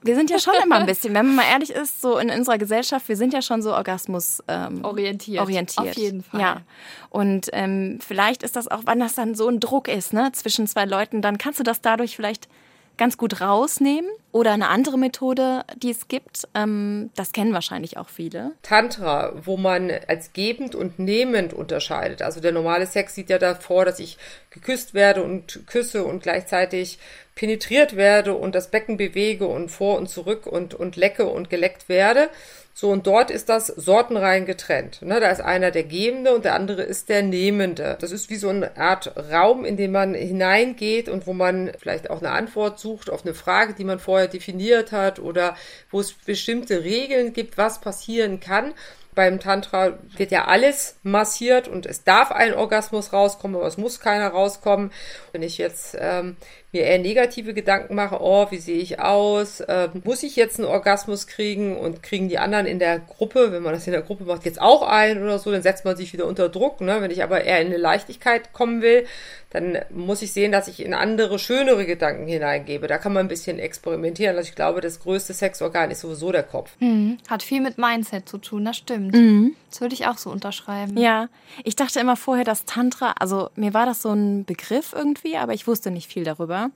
wir sind ja schon immer ein bisschen, wenn man mal ehrlich ist, so in unserer Gesellschaft, wir sind ja schon so Orgasmus ähm, orientiert. orientiert. Auf jeden Fall. Ja. Und ähm, vielleicht ist das auch, wenn das dann so ein Druck ist, ne, zwischen zwei Leuten, dann kannst du das dadurch vielleicht ganz gut rausnehmen. Oder eine andere Methode, die es gibt, ähm, das kennen wahrscheinlich auch viele. Tantra, wo man als gebend und nehmend unterscheidet. Also der normale Sex sieht ja davor, dass ich geküsst werde und küsse und gleichzeitig penetriert werde und das Becken bewege und vor und zurück und, und lecke und geleckt werde. So, und dort ist das sortenrein getrennt. Ne, da ist einer der Gebende und der andere ist der Nehmende. Das ist wie so eine Art Raum, in den man hineingeht und wo man vielleicht auch eine Antwort sucht auf eine Frage, die man vorher definiert hat oder wo es bestimmte Regeln gibt, was passieren kann. Beim Tantra wird ja alles massiert und es darf ein Orgasmus rauskommen, aber es muss keiner rauskommen. Wenn ich jetzt ähm, mir eher negative Gedanken mache, oh, wie sehe ich aus? Äh, muss ich jetzt einen Orgasmus kriegen und kriegen die anderen in der Gruppe, wenn man das in der Gruppe macht, jetzt auch ein oder so, dann setzt man sich wieder unter Druck. Ne? Wenn ich aber eher in eine Leichtigkeit kommen will, dann muss ich sehen, dass ich in andere, schönere Gedanken hineingebe. Da kann man ein bisschen experimentieren. Also ich glaube, das größte Sexorgan ist sowieso der Kopf. Mhm. Hat viel mit Mindset zu tun, das stimmt. Mhm. Das würde ich auch so unterschreiben. Ja, ich dachte immer vorher, dass Tantra, also mir war das so ein Begriff irgendwie, aber ich wusste nicht viel darüber.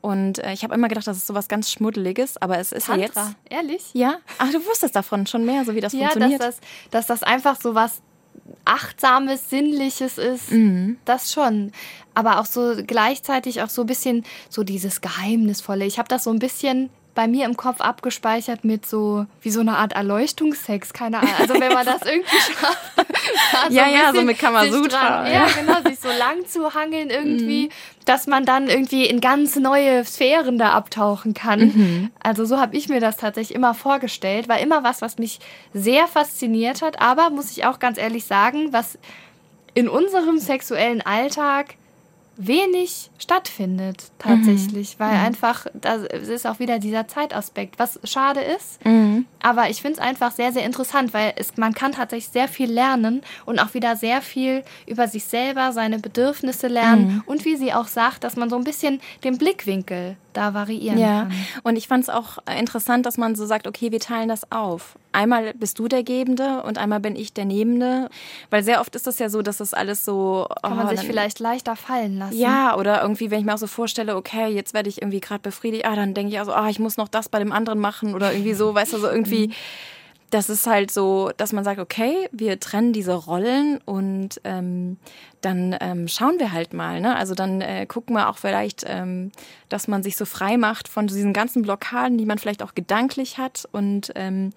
Und äh, ich habe immer gedacht, das ist sowas ganz Schmuddeliges, aber es ist Tantra, ja jetzt. Ehrlich? Ja. Ach, du wusstest davon schon mehr, so wie das ja, funktioniert. Dass das, dass das einfach so was Achtsames, Sinnliches ist. Mhm. Das schon. Aber auch so gleichzeitig auch so ein bisschen so dieses Geheimnisvolle. Ich habe das so ein bisschen bei mir im Kopf abgespeichert mit so, wie so eine Art Erleuchtungsex, keine Ahnung. Also wenn man das irgendwie schafft. ja, so ja, so mit Kamasutra. Ja. ja, genau, sich so lang zu hangeln irgendwie, mhm. dass man dann irgendwie in ganz neue Sphären da abtauchen kann. Mhm. Also so habe ich mir das tatsächlich immer vorgestellt. War immer was, was mich sehr fasziniert hat. Aber muss ich auch ganz ehrlich sagen, was in unserem sexuellen Alltag wenig stattfindet tatsächlich, mhm. weil mhm. einfach, das ist auch wieder dieser Zeitaspekt, was schade ist. Mhm. Aber ich finde es einfach sehr, sehr interessant, weil es, man kann tatsächlich sehr viel lernen und auch wieder sehr viel über sich selber, seine Bedürfnisse lernen mhm. und wie sie auch sagt, dass man so ein bisschen den Blickwinkel da variieren ja. kann. Und ich fand es auch interessant, dass man so sagt, okay, wir teilen das auf. Einmal bist du der Gebende und einmal bin ich der Nehmende. Weil sehr oft ist es ja so, dass das alles so. Kann oh, man sich vielleicht leichter fallen lassen. Ja, oder irgendwie, wenn ich mir auch so vorstelle, okay, jetzt werde ich irgendwie gerade befriedigt, ah, dann denke ich auch so, ah, ich muss noch das bei dem anderen machen oder irgendwie so, weißt du, so irgendwie. Das ist halt so, dass man sagt, okay, wir trennen diese Rollen und ähm, dann ähm, schauen wir halt mal. Ne? Also dann äh, gucken wir auch vielleicht, ähm, dass man sich so frei macht von diesen ganzen Blockaden, die man vielleicht auch gedanklich hat und ähm,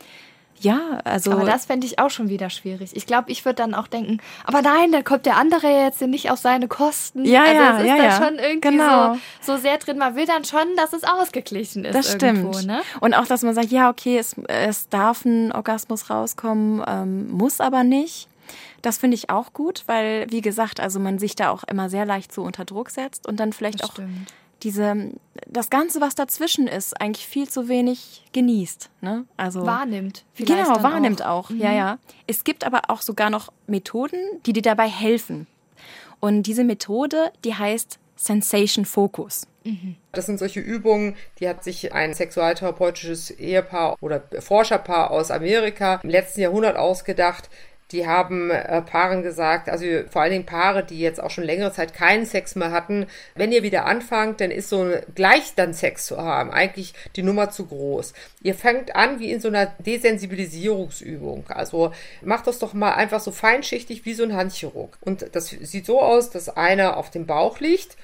ja, also. Aber das fände ich auch schon wieder schwierig. Ich glaube, ich würde dann auch denken, aber nein, dann kommt der andere jetzt nicht auf seine Kosten. Ja, also ja, es ist ja, da ja. schon irgendwie genau. so, so sehr drin. Man will dann schon, dass es ausgeglichen ist. Das irgendwo, stimmt. Ne? Und auch, dass man sagt, ja, okay, es, es darf ein Orgasmus rauskommen, ähm, muss aber nicht. Das finde ich auch gut, weil, wie gesagt, also man sich da auch immer sehr leicht so unter Druck setzt und dann vielleicht das auch stimmt diese, das Ganze, was dazwischen ist, eigentlich viel zu wenig genießt. Ne? Also, wahrnimmt. Genau, wahrnimmt auch. auch. Mhm. Ja, ja. Es gibt aber auch sogar noch Methoden, die dir dabei helfen. Und diese Methode, die heißt Sensation Focus. Mhm. Das sind solche Übungen, die hat sich ein sexualtherapeutisches Ehepaar oder Forscherpaar aus Amerika im letzten Jahrhundert ausgedacht, die haben äh, Paaren gesagt, also vor allen Dingen Paare, die jetzt auch schon längere Zeit keinen Sex mehr hatten, wenn ihr wieder anfangt, dann ist so ein, gleich dann Sex zu haben eigentlich die Nummer zu groß. Ihr fangt an wie in so einer Desensibilisierungsübung. Also macht das doch mal einfach so feinschichtig wie so ein Handchirurg. Und das sieht so aus, dass einer auf dem Bauch liegt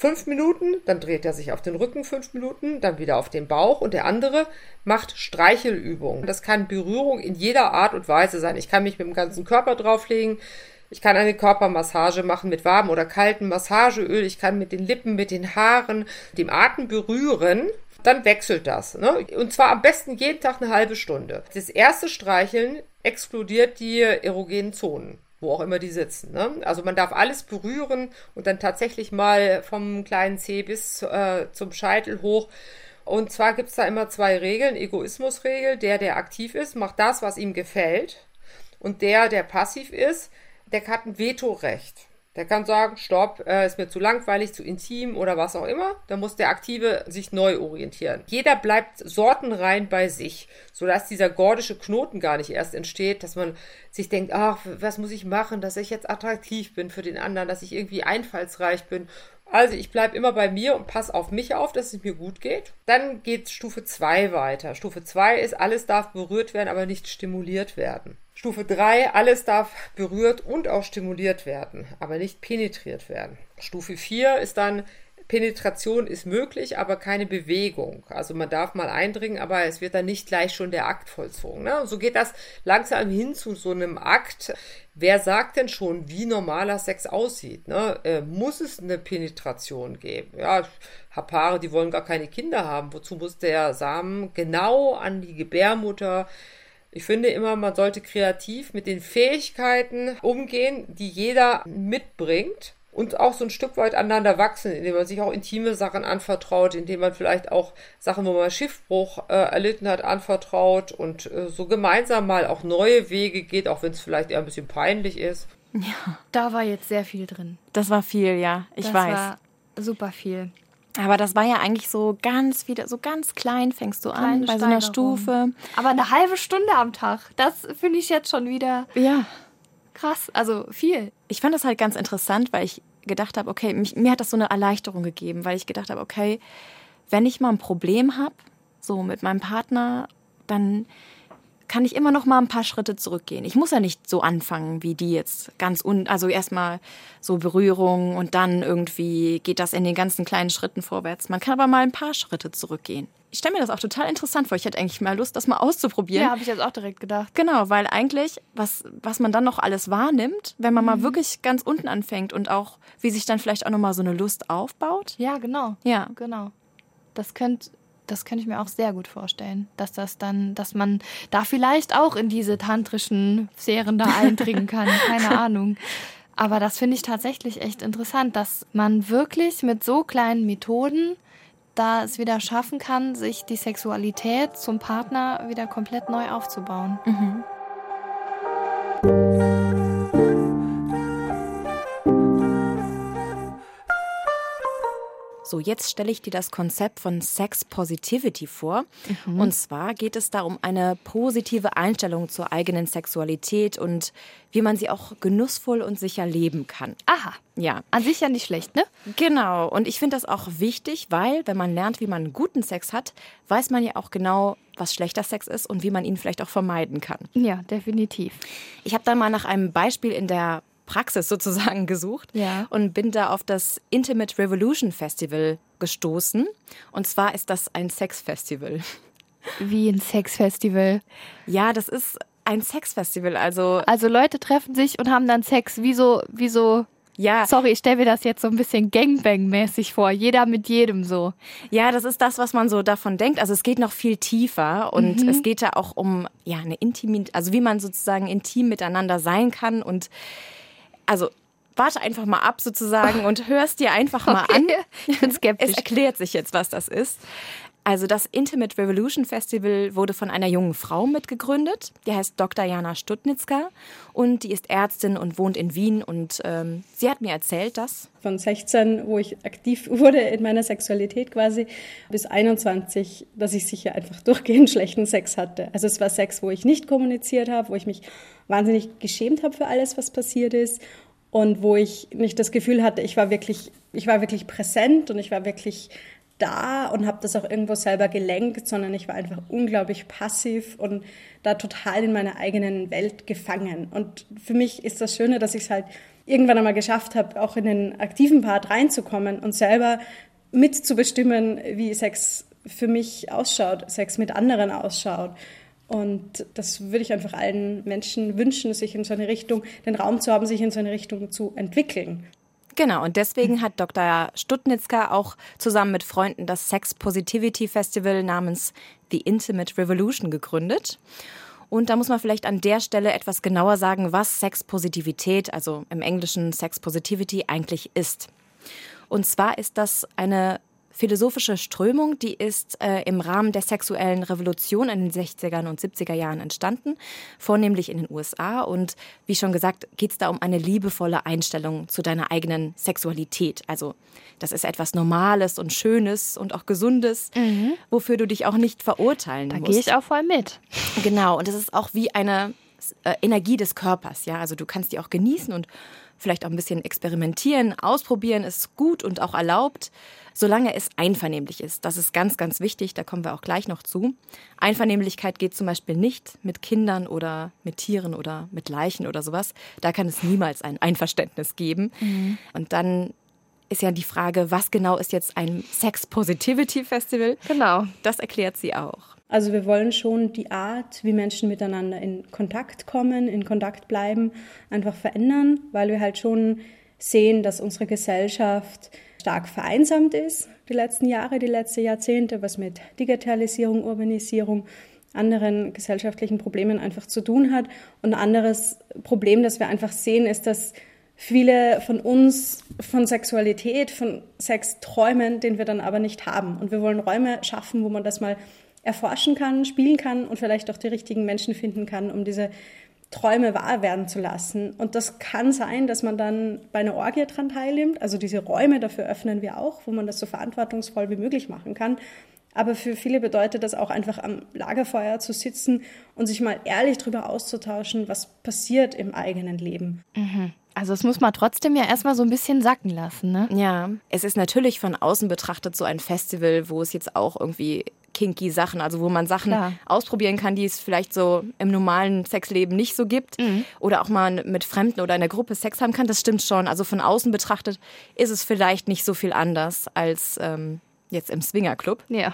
fünf Minuten, dann dreht er sich auf den Rücken fünf Minuten, dann wieder auf den Bauch und der andere macht Streichelübungen. Das kann Berührung in jeder Art und Weise sein. Ich kann mich mit dem ganzen Körper drauflegen. Ich kann eine Körpermassage machen mit warmem oder kaltem Massageöl. Ich kann mit den Lippen, mit den Haaren, dem Atem berühren. Dann wechselt das. Ne? Und zwar am besten jeden Tag eine halbe Stunde. Das erste Streicheln explodiert die erogenen Zonen wo auch immer die sitzen. Ne? Also man darf alles berühren und dann tatsächlich mal vom kleinen Zeh bis äh, zum Scheitel hoch. Und zwar gibt es da immer zwei Regeln. Egoismusregel, der, der aktiv ist, macht das, was ihm gefällt. Und der, der passiv ist, der hat ein Vetorecht. Der kann sagen, stopp, äh, ist mir zu langweilig, zu intim oder was auch immer. Da muss der Aktive sich neu orientieren. Jeder bleibt sortenrein bei sich, sodass dieser gordische Knoten gar nicht erst entsteht, dass man sich denkt, ach, was muss ich machen, dass ich jetzt attraktiv bin für den anderen, dass ich irgendwie einfallsreich bin. Also ich bleibe immer bei mir und passe auf mich auf, dass es mir gut geht. Dann geht Stufe 2 weiter. Stufe 2 ist, alles darf berührt werden, aber nicht stimuliert werden. Stufe 3, alles darf berührt und auch stimuliert werden, aber nicht penetriert werden. Stufe 4 ist dann, Penetration ist möglich, aber keine Bewegung. Also man darf mal eindringen, aber es wird dann nicht gleich schon der Akt vollzogen. Ne? Und so geht das langsam hin zu so einem Akt. Wer sagt denn schon, wie normaler Sex aussieht? Ne? Äh, muss es eine Penetration geben? Ja, ich habe Paare, die wollen gar keine Kinder haben. Wozu muss der Samen genau an die Gebärmutter ich finde immer, man sollte kreativ mit den Fähigkeiten umgehen, die jeder mitbringt und auch so ein Stück weit aneinander wachsen, indem man sich auch intime Sachen anvertraut, indem man vielleicht auch Sachen, wo man Schiffbruch äh, erlitten hat, anvertraut und äh, so gemeinsam mal auch neue Wege geht, auch wenn es vielleicht eher ein bisschen peinlich ist. Ja, da war jetzt sehr viel drin. Das war viel, ja, ich das weiß. War super viel. Aber das war ja eigentlich so ganz wieder, so ganz klein fängst du an bei so einer Stufe. Aber eine halbe Stunde am Tag, das finde ich jetzt schon wieder ja. krass, also viel. Ich fand das halt ganz interessant, weil ich gedacht habe, okay, mich, mir hat das so eine Erleichterung gegeben, weil ich gedacht habe, okay, wenn ich mal ein Problem habe, so mit meinem Partner, dann kann ich immer noch mal ein paar Schritte zurückgehen. Ich muss ja nicht so anfangen wie die jetzt ganz un also erstmal so Berührung und dann irgendwie geht das in den ganzen kleinen Schritten vorwärts. Man kann aber mal ein paar Schritte zurückgehen. Ich stelle mir das auch total interessant vor. Ich hätte eigentlich mal Lust, das mal auszuprobieren. Ja, habe ich jetzt auch direkt gedacht. Genau, weil eigentlich, was, was man dann noch alles wahrnimmt, wenn man mhm. mal wirklich ganz unten anfängt und auch, wie sich dann vielleicht auch nochmal so eine Lust aufbaut. Ja, genau. Ja. Genau. Das könnte das könnte ich mir auch sehr gut vorstellen, dass das dann, dass man da vielleicht auch in diese tantrischen Sphären da eindringen kann. Keine Ahnung. Aber das finde ich tatsächlich echt interessant, dass man wirklich mit so kleinen Methoden da es wieder schaffen kann, sich die Sexualität zum Partner wieder komplett neu aufzubauen. Mhm. So, jetzt stelle ich dir das Konzept von Sex Positivity vor. Mhm. Und zwar geht es da um eine positive Einstellung zur eigenen Sexualität und wie man sie auch genussvoll und sicher leben kann. Aha. Ja. An sich ja nicht schlecht, ne? Genau. Und ich finde das auch wichtig, weil, wenn man lernt, wie man guten Sex hat, weiß man ja auch genau, was schlechter Sex ist und wie man ihn vielleicht auch vermeiden kann. Ja, definitiv. Ich habe dann mal nach einem Beispiel in der Praxis sozusagen gesucht ja. und bin da auf das Intimate Revolution Festival gestoßen. Und zwar ist das ein Sexfestival. Wie ein Sexfestival? Ja, das ist ein Sexfestival. Also, also Leute treffen sich und haben dann Sex. Wieso, wieso ja. Sorry, ich stelle mir das jetzt so ein bisschen Gangbang-mäßig vor. Jeder mit jedem so. Ja, das ist das, was man so davon denkt. Also es geht noch viel tiefer und mhm. es geht ja auch um ja eine Intimität, also wie man sozusagen intim miteinander sein kann und also warte einfach mal ab sozusagen und hörst dir einfach mal okay. an. Ich bin skeptisch. Es erklärt sich jetzt, was das ist. Also das Intimate Revolution Festival wurde von einer jungen Frau mitgegründet. Die heißt Dr. Jana Stutnitzka und die ist Ärztin und wohnt in Wien. Und ähm, sie hat mir erzählt, dass... Von 16, wo ich aktiv wurde in meiner Sexualität quasi, bis 21, dass ich sicher einfach durchgehend schlechten Sex hatte. Also es war Sex, wo ich nicht kommuniziert habe, wo ich mich wahnsinnig geschämt habe für alles, was passiert ist und wo ich nicht das Gefühl hatte, ich war wirklich, ich war wirklich präsent und ich war wirklich da und habe das auch irgendwo selber gelenkt, sondern ich war einfach unglaublich passiv und da total in meiner eigenen Welt gefangen. Und für mich ist das Schöne, dass ich es halt irgendwann einmal geschafft habe, auch in den aktiven Part reinzukommen und selber mitzubestimmen, wie Sex für mich ausschaut, Sex mit anderen ausschaut Und das würde ich einfach allen Menschen wünschen, sich in so eine Richtung, den Raum zu haben, sich in so eine Richtung zu entwickeln. Genau, und deswegen hat Dr. Stuttnitzka auch zusammen mit Freunden das Sex Positivity Festival namens The Intimate Revolution gegründet. Und da muss man vielleicht an der Stelle etwas genauer sagen, was Sexpositivität, also im Englischen Sex Positivity, eigentlich ist. Und zwar ist das eine philosophische Strömung, die ist äh, im Rahmen der sexuellen Revolution in den 60er und 70er Jahren entstanden, vornehmlich in den USA. Und wie schon gesagt, geht es da um eine liebevolle Einstellung zu deiner eigenen Sexualität. Also das ist etwas Normales und Schönes und auch Gesundes, mhm. wofür du dich auch nicht verurteilen da musst. Da gehe ich auch voll mit. Genau, und es ist auch wie eine äh, Energie des Körpers. Ja, also du kannst die auch genießen und vielleicht auch ein bisschen experimentieren, ausprobieren ist gut und auch erlaubt, solange es einvernehmlich ist. Das ist ganz, ganz wichtig, da kommen wir auch gleich noch zu. Einvernehmlichkeit geht zum Beispiel nicht mit Kindern oder mit Tieren oder mit Leichen oder sowas. Da kann es niemals ein Einverständnis geben. Mhm. Und dann ist ja die Frage, was genau ist jetzt ein Sex Positivity Festival? Genau. Das erklärt sie auch. Also wir wollen schon die Art, wie Menschen miteinander in Kontakt kommen, in Kontakt bleiben, einfach verändern, weil wir halt schon sehen, dass unsere Gesellschaft stark vereinsamt ist die letzten Jahre, die letzten Jahrzehnte, was mit Digitalisierung, Urbanisierung, anderen gesellschaftlichen Problemen einfach zu tun hat. Und ein anderes Problem, das wir einfach sehen, ist, dass viele von uns von Sexualität, von Sex träumen, den wir dann aber nicht haben. Und wir wollen Räume schaffen, wo man das mal erforschen kann, spielen kann und vielleicht auch die richtigen Menschen finden kann, um diese Träume wahr werden zu lassen. Und das kann sein, dass man dann bei einer Orgie dran teilnimmt. Also diese Räume dafür öffnen wir auch, wo man das so verantwortungsvoll wie möglich machen kann. Aber für viele bedeutet das auch einfach am Lagerfeuer zu sitzen und sich mal ehrlich darüber auszutauschen, was passiert im eigenen Leben. Mhm. Also es muss man trotzdem ja erstmal so ein bisschen sacken lassen, ne? Ja, es ist natürlich von außen betrachtet so ein Festival, wo es jetzt auch irgendwie kinky Sachen, also wo man Sachen Klar. ausprobieren kann, die es vielleicht so im normalen Sexleben nicht so gibt. Mhm. Oder auch mal mit Fremden oder in der Gruppe Sex haben kann. Das stimmt schon. Also von außen betrachtet ist es vielleicht nicht so viel anders als ähm, jetzt im Swingerclub. Ja.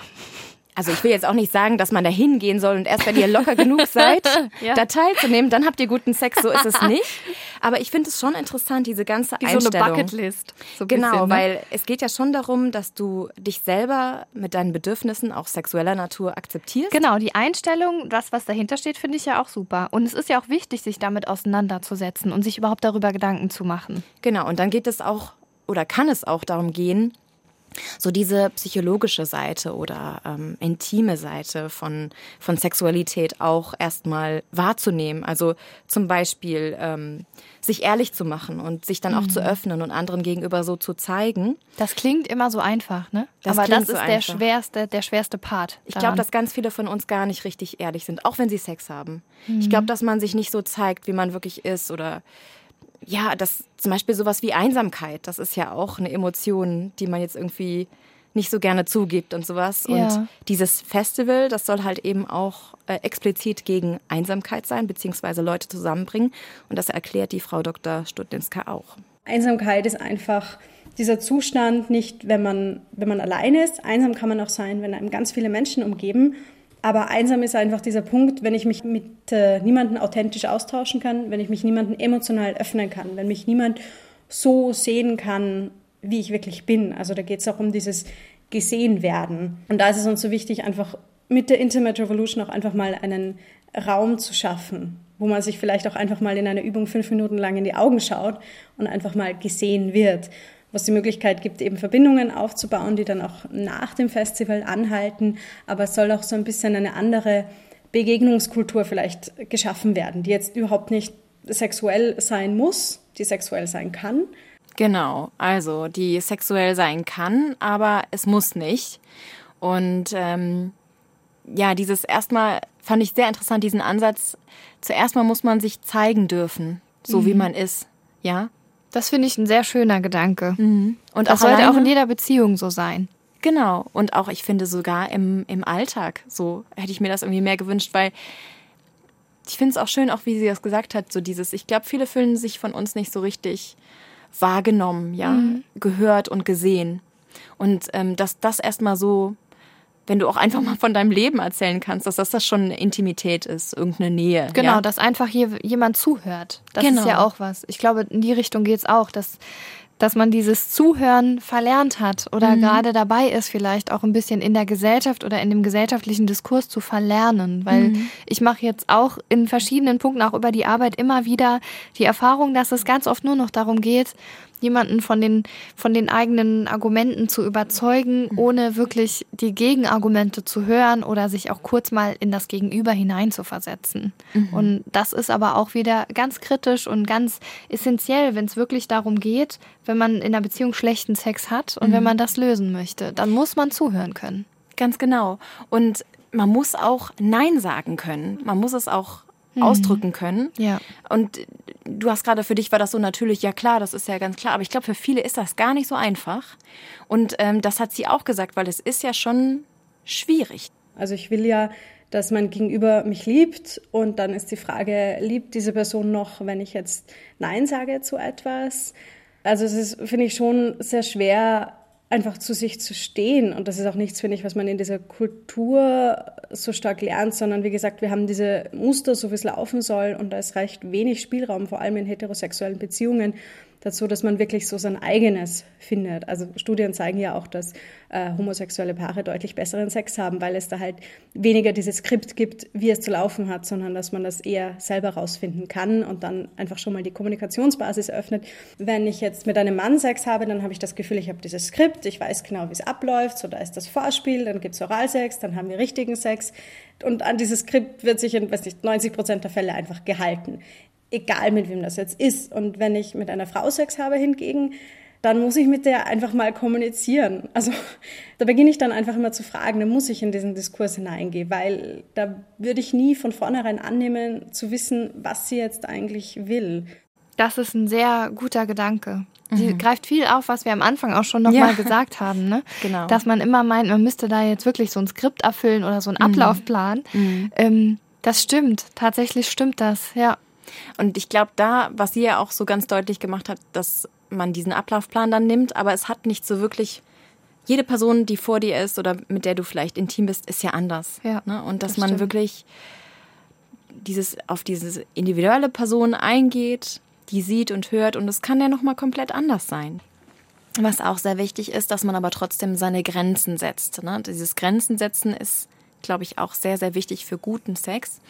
Also ich will jetzt auch nicht sagen, dass man da hingehen soll und erst wenn ihr locker genug seid, ja. da teilzunehmen, dann habt ihr guten Sex. So ist es nicht. Aber ich finde es schon interessant, diese ganze Wie Einstellung. So eine Bucketlist. So genau, bisschen, ne? weil es geht ja schon darum, dass du dich selber mit deinen Bedürfnissen auch sexueller Natur akzeptierst. Genau, die Einstellung, das, was dahinter steht, finde ich ja auch super. Und es ist ja auch wichtig, sich damit auseinanderzusetzen und sich überhaupt darüber Gedanken zu machen. Genau, und dann geht es auch oder kann es auch darum gehen, so diese psychologische Seite oder ähm, intime Seite von, von Sexualität auch erstmal wahrzunehmen. Also zum Beispiel ähm, sich ehrlich zu machen und sich dann auch mhm. zu öffnen und anderen gegenüber so zu zeigen. Das klingt immer so einfach, ne? Das Aber das ist so der schwerste, der schwerste Part. Ich glaube, dass ganz viele von uns gar nicht richtig ehrlich sind, auch wenn sie Sex haben. Mhm. Ich glaube, dass man sich nicht so zeigt, wie man wirklich ist oder ja, das zum Beispiel sowas wie Einsamkeit, das ist ja auch eine Emotion, die man jetzt irgendwie nicht so gerne zugibt und sowas. Ja. Und dieses Festival, das soll halt eben auch äh, explizit gegen Einsamkeit sein, beziehungsweise Leute zusammenbringen. Und das erklärt die Frau Dr. Studlinska auch. Einsamkeit ist einfach dieser Zustand nicht, wenn man, wenn man alleine ist. Einsam kann man auch sein, wenn einem ganz viele Menschen umgeben. Aber einsam ist einfach dieser Punkt, wenn ich mich mit äh, niemandem authentisch austauschen kann, wenn ich mich niemandem emotional öffnen kann, wenn mich niemand so sehen kann, wie ich wirklich bin. Also da geht es auch um dieses gesehen werden. Und da ist es uns so wichtig, einfach mit der Intimate Revolution auch einfach mal einen Raum zu schaffen, wo man sich vielleicht auch einfach mal in einer Übung fünf Minuten lang in die Augen schaut und einfach mal gesehen wird was die Möglichkeit gibt, eben Verbindungen aufzubauen, die dann auch nach dem Festival anhalten. Aber es soll auch so ein bisschen eine andere Begegnungskultur vielleicht geschaffen werden, die jetzt überhaupt nicht sexuell sein muss, die sexuell sein kann. Genau, also die sexuell sein kann, aber es muss nicht. Und ähm, ja, dieses erstmal fand ich sehr interessant, diesen Ansatz. Zuerst mal muss man sich zeigen dürfen, so mhm. wie man ist. Ja, das finde ich ein sehr schöner Gedanke. Mhm. Und das sollte auch in jeder Beziehung so sein. Genau. Und auch, ich finde, sogar im, im Alltag so hätte ich mir das irgendwie mehr gewünscht, weil ich finde es auch schön, auch wie sie das gesagt hat, so dieses, ich glaube, viele fühlen sich von uns nicht so richtig wahrgenommen, ja, mhm. gehört und gesehen. Und ähm, dass das erstmal so wenn du auch einfach mal von deinem Leben erzählen kannst, dass das, das schon eine Intimität ist, irgendeine Nähe. Genau, ja? dass einfach hier jemand zuhört. Das Genau. ist ja auch was. Ich glaube, in die Richtung geht's auch, dass, dass man dieses Zuhören verlernt hat oder gerade dabei ist, vielleicht auch ein bisschen in der Gesellschaft oder in dem gesellschaftlichen Diskurs zu verlernen. Weil ich mache jetzt auch in verschiedenen Punkten, auch über die Arbeit, immer wieder die Erfahrung, dass es ganz oft nur noch darum geht, jemanden von den, von den eigenen Argumenten zu überzeugen, ohne wirklich die Gegenargumente zu hören oder sich auch kurz mal in das Gegenüber hineinzuversetzen. Und das ist aber auch wieder ganz kritisch und ganz essentiell, wenn es wirklich darum geht, wenn man in einer Beziehung schlechten Sex hat und wenn man das lösen möchte, dann muss man zuhören können. Ganz genau. Und man muss auch Nein sagen können. Man muss es auch ausdrücken können. Ja. Und du hast gerade für dich war das so natürlich, ja klar, das ist ja ganz klar. Aber ich glaube, für viele ist das gar nicht so einfach. Und ähm, das hat sie auch gesagt, weil es ist ja schon schwierig. Also ich will ja, dass mein Gegenüber mich liebt und dann ist die Frage, liebt diese Person noch, wenn ich jetzt Nein sage zu etwas? Also es ist, finde ich, schon sehr schwer, einfach zu sich zu stehen. Und das ist auch nichts, finde ich, was man in dieser Kultur so stark lernt, sondern wie gesagt, wir haben diese Muster, so wie es laufen soll und da ist recht wenig Spielraum, vor allem in heterosexuellen Beziehungen, dazu, dass man wirklich so sein eigenes findet. Also Studien zeigen ja auch, dass äh, homosexuelle Paare deutlich besseren Sex haben, weil es da halt weniger dieses Skript gibt, wie es zu laufen hat, sondern dass man das eher selber rausfinden kann und dann einfach schon mal die Kommunikationsbasis öffnet. Wenn ich jetzt mit einem Mann Sex habe, dann habe ich das Gefühl, ich habe dieses Skript, ich weiß genau, wie es abläuft, so da ist das Vorspiel, dann gibt es Oralsex, dann haben wir richtigen Sex und an dieses Skript wird sich in weiß nicht, 90 Prozent der Fälle einfach gehalten egal mit wem das jetzt ist. Und wenn ich mit einer Frau Sex habe hingegen, dann muss ich mit der einfach mal kommunizieren. Also da beginne ich dann einfach immer zu fragen, da muss ich in diesen Diskurs hineingehen, weil da würde ich nie von vornherein annehmen, zu wissen, was sie jetzt eigentlich will. Das ist ein sehr guter Gedanke. Sie greift viel auf, was wir am Anfang auch schon nochmal Ja. mal gesagt haben, ne? Genau. Dass man immer meint, man müsste da jetzt wirklich so ein Skript erfüllen oder so einen Ablaufplan. Ähm, das stimmt. Tatsächlich stimmt das, ja. Und ich glaube, da, was sie ja auch so ganz deutlich gemacht hat, dass man diesen Ablaufplan dann nimmt, aber es hat nicht so wirklich. Jede Person, die vor dir ist oder mit der du vielleicht intim bist, ist ja anders. Ja, ne? Und dass das man stimmt. wirklich dieses, auf diese individuelle Person eingeht, die sieht und hört und es kann ja nochmal komplett anders sein. Was auch sehr wichtig ist, dass man aber trotzdem seine Grenzen setzt. Ne? Dieses Grenzen setzen ist, glaube ich, auch sehr, sehr wichtig für guten Sex.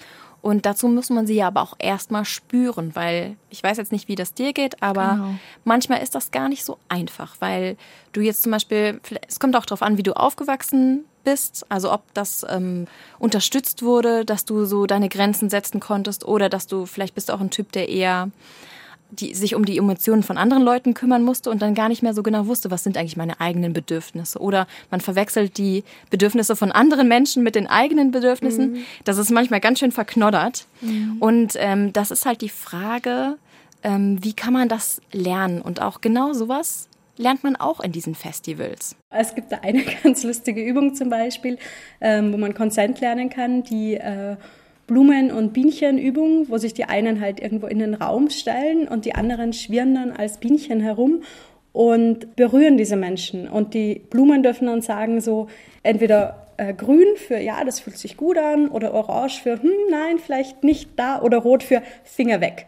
Und dazu muss man sie ja aber auch erstmal spüren, weil ich weiß jetzt nicht, wie das dir geht, aber Genau. manchmal ist das gar nicht so einfach, weil du jetzt zum Beispiel, es kommt auch darauf an, wie du aufgewachsen bist, also ob das ähm, unterstützt wurde, dass du so deine Grenzen setzen konntest oder dass du, vielleicht bist du auch ein Typ, der eher die sich um die Emotionen von anderen Leuten kümmern musste und dann gar nicht mehr so genau wusste, was sind eigentlich meine eigenen Bedürfnisse. Oder man verwechselt die Bedürfnisse von anderen Menschen mit den eigenen Bedürfnissen. Das ist manchmal ganz schön verknoddert. Und ähm, das ist halt die Frage, ähm, wie kann man das lernen? Und auch genau sowas lernt man auch in diesen Festivals. Es gibt da eine ganz lustige Übung zum Beispiel, ähm, wo man Consent lernen kann, die äh, Blumen- und Bienchenübung, wo sich die einen halt irgendwo in den Raum stellen und die anderen schwirren dann als Bienchen herum und berühren diese Menschen. Und die Blumen dürfen dann sagen so, entweder äh, grün für, ja, das fühlt sich gut an, oder orange für, hm, nein, vielleicht nicht da, oder rot für Finger weg.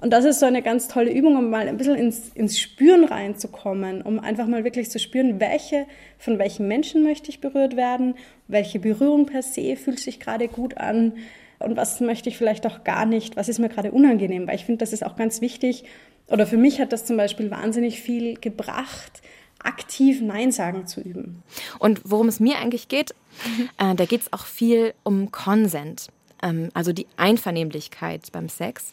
Und das ist so eine ganz tolle Übung, um mal ein bisschen ins, ins Spüren reinzukommen, um einfach mal wirklich zu spüren, welche, von welchen Menschen möchte ich berührt werden, welche Berührung per se fühlt sich gerade gut an und was möchte ich vielleicht auch gar nicht, was ist mir gerade unangenehm, weil ich finde, das ist auch ganz wichtig. Oder für mich hat das zum Beispiel wahnsinnig viel gebracht, aktiv Nein sagen zu üben. Und worum es mir eigentlich geht, äh, da geht es auch viel um Consent, ähm, also die Einvernehmlichkeit beim Sex.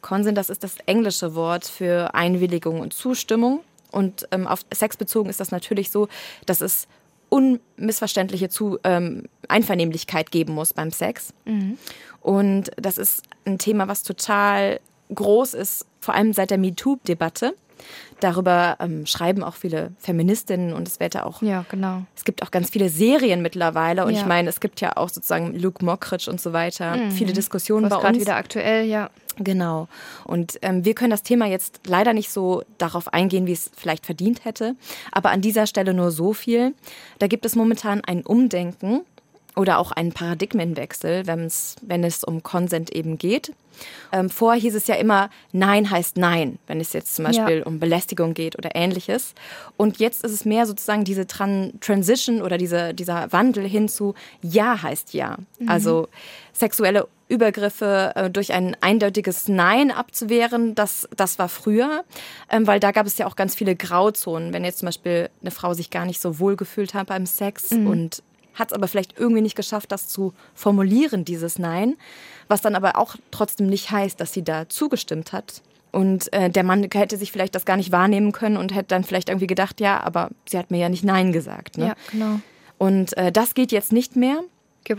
Consent, das ist das englische Wort für Einwilligung und Zustimmung. Und ähm, auf Sex bezogen ist das natürlich so, dass es unmissverständliche Zu ähm, Einvernehmlichkeit geben muss beim Sex. Und das ist ein Thema, was total groß ist, vor allem seit der MeToo-Debatte. Darüber ähm, schreiben auch viele Feministinnen und es wird auch. Ja, genau. Es gibt auch ganz viele Serien mittlerweile und Ja. ich meine, es gibt ja auch sozusagen Luke Mockridge und so weiter. Viele Diskussionen Was bei gerade uns. wieder aktuell, ja. Genau. Und ähm, wir können das Thema jetzt leider nicht so darauf eingehen, wie es vielleicht verdient hätte. Aber an dieser Stelle nur so viel. Da gibt es momentan ein Umdenken oder auch einen Paradigmenwechsel, wenn's, wenn es um Consent eben geht. Ähm, vorher hieß es ja immer, Nein heißt Nein, wenn es jetzt zum Ja. Beispiel um Belästigung geht oder ähnliches. Und jetzt ist es mehr sozusagen diese Tran Transition oder diese, dieser Wandel hin zu Ja heißt Ja. Also sexuelle Übergriffe äh, durch ein eindeutiges Nein abzuwehren, das, das war früher, ähm, weil da gab es ja auch ganz viele Grauzonen. Wenn jetzt zum Beispiel eine Frau sich gar nicht so wohl gefühlt hat beim Sex und hat es aber vielleicht irgendwie nicht geschafft, das zu formulieren, dieses Nein, was dann aber auch trotzdem nicht heißt, dass sie da zugestimmt hat. Und äh, der Mann hätte sich vielleicht das gar nicht wahrnehmen können und hätte dann vielleicht irgendwie gedacht, ja, aber sie hat mir ja nicht Nein gesagt. Ne? Ja, genau. Und äh, das geht jetzt nicht mehr.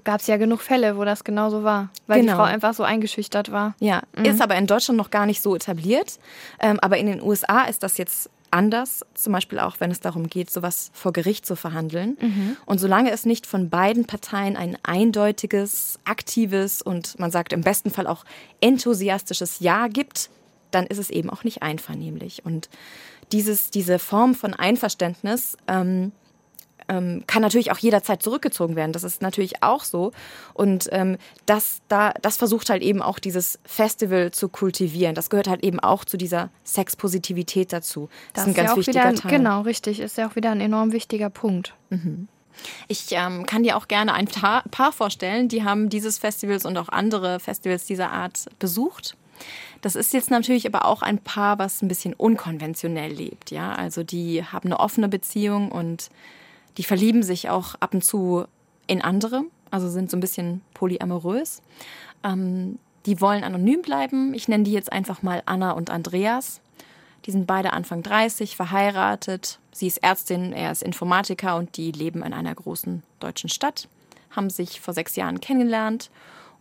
Gab es ja genug Fälle, wo das genauso war. Weil Genau. die Frau einfach so eingeschüchtert war. Ja, ist aber in Deutschland noch gar nicht so etabliert. Ähm, aber in den USA ist das jetzt anders, zum Beispiel auch, wenn es darum geht, sowas vor Gericht zu verhandeln. Und solange es nicht von beiden Parteien ein eindeutiges, aktives und man sagt im besten Fall auch enthusiastisches Ja gibt, dann ist es eben auch nicht einvernehmlich. Und dieses, diese Form von Einverständnis ähm, ähm, kann natürlich auch jederzeit zurückgezogen werden. Das ist natürlich auch so. Und ähm, das, da, das versucht halt eben auch dieses Festival zu kultivieren. Das gehört halt eben auch zu dieser Sexpositivität dazu. Das, ist ein ganz ja auch wichtiger wieder, ein- Teil. Genau, richtig. Ist ja auch wieder ein enorm wichtiger Punkt. Ich ähm, kann dir auch gerne ein Paar vorstellen, die haben dieses Festivals und auch andere Festivals dieser Art besucht. Das ist jetzt natürlich aber auch ein Paar, was ein bisschen unkonventionell lebt, ja. Also die haben eine offene Beziehung und die verlieben sich auch ab und zu in andere, also sind so ein bisschen polyamorös. Ähm, die wollen anonym bleiben. Ich nenne die jetzt einfach mal Anna und Andreas. Die sind beide Anfang 30, verheiratet. Sie ist Ärztin, er ist Informatiker und die leben in einer großen deutschen Stadt, haben sich vor sechs Jahren kennengelernt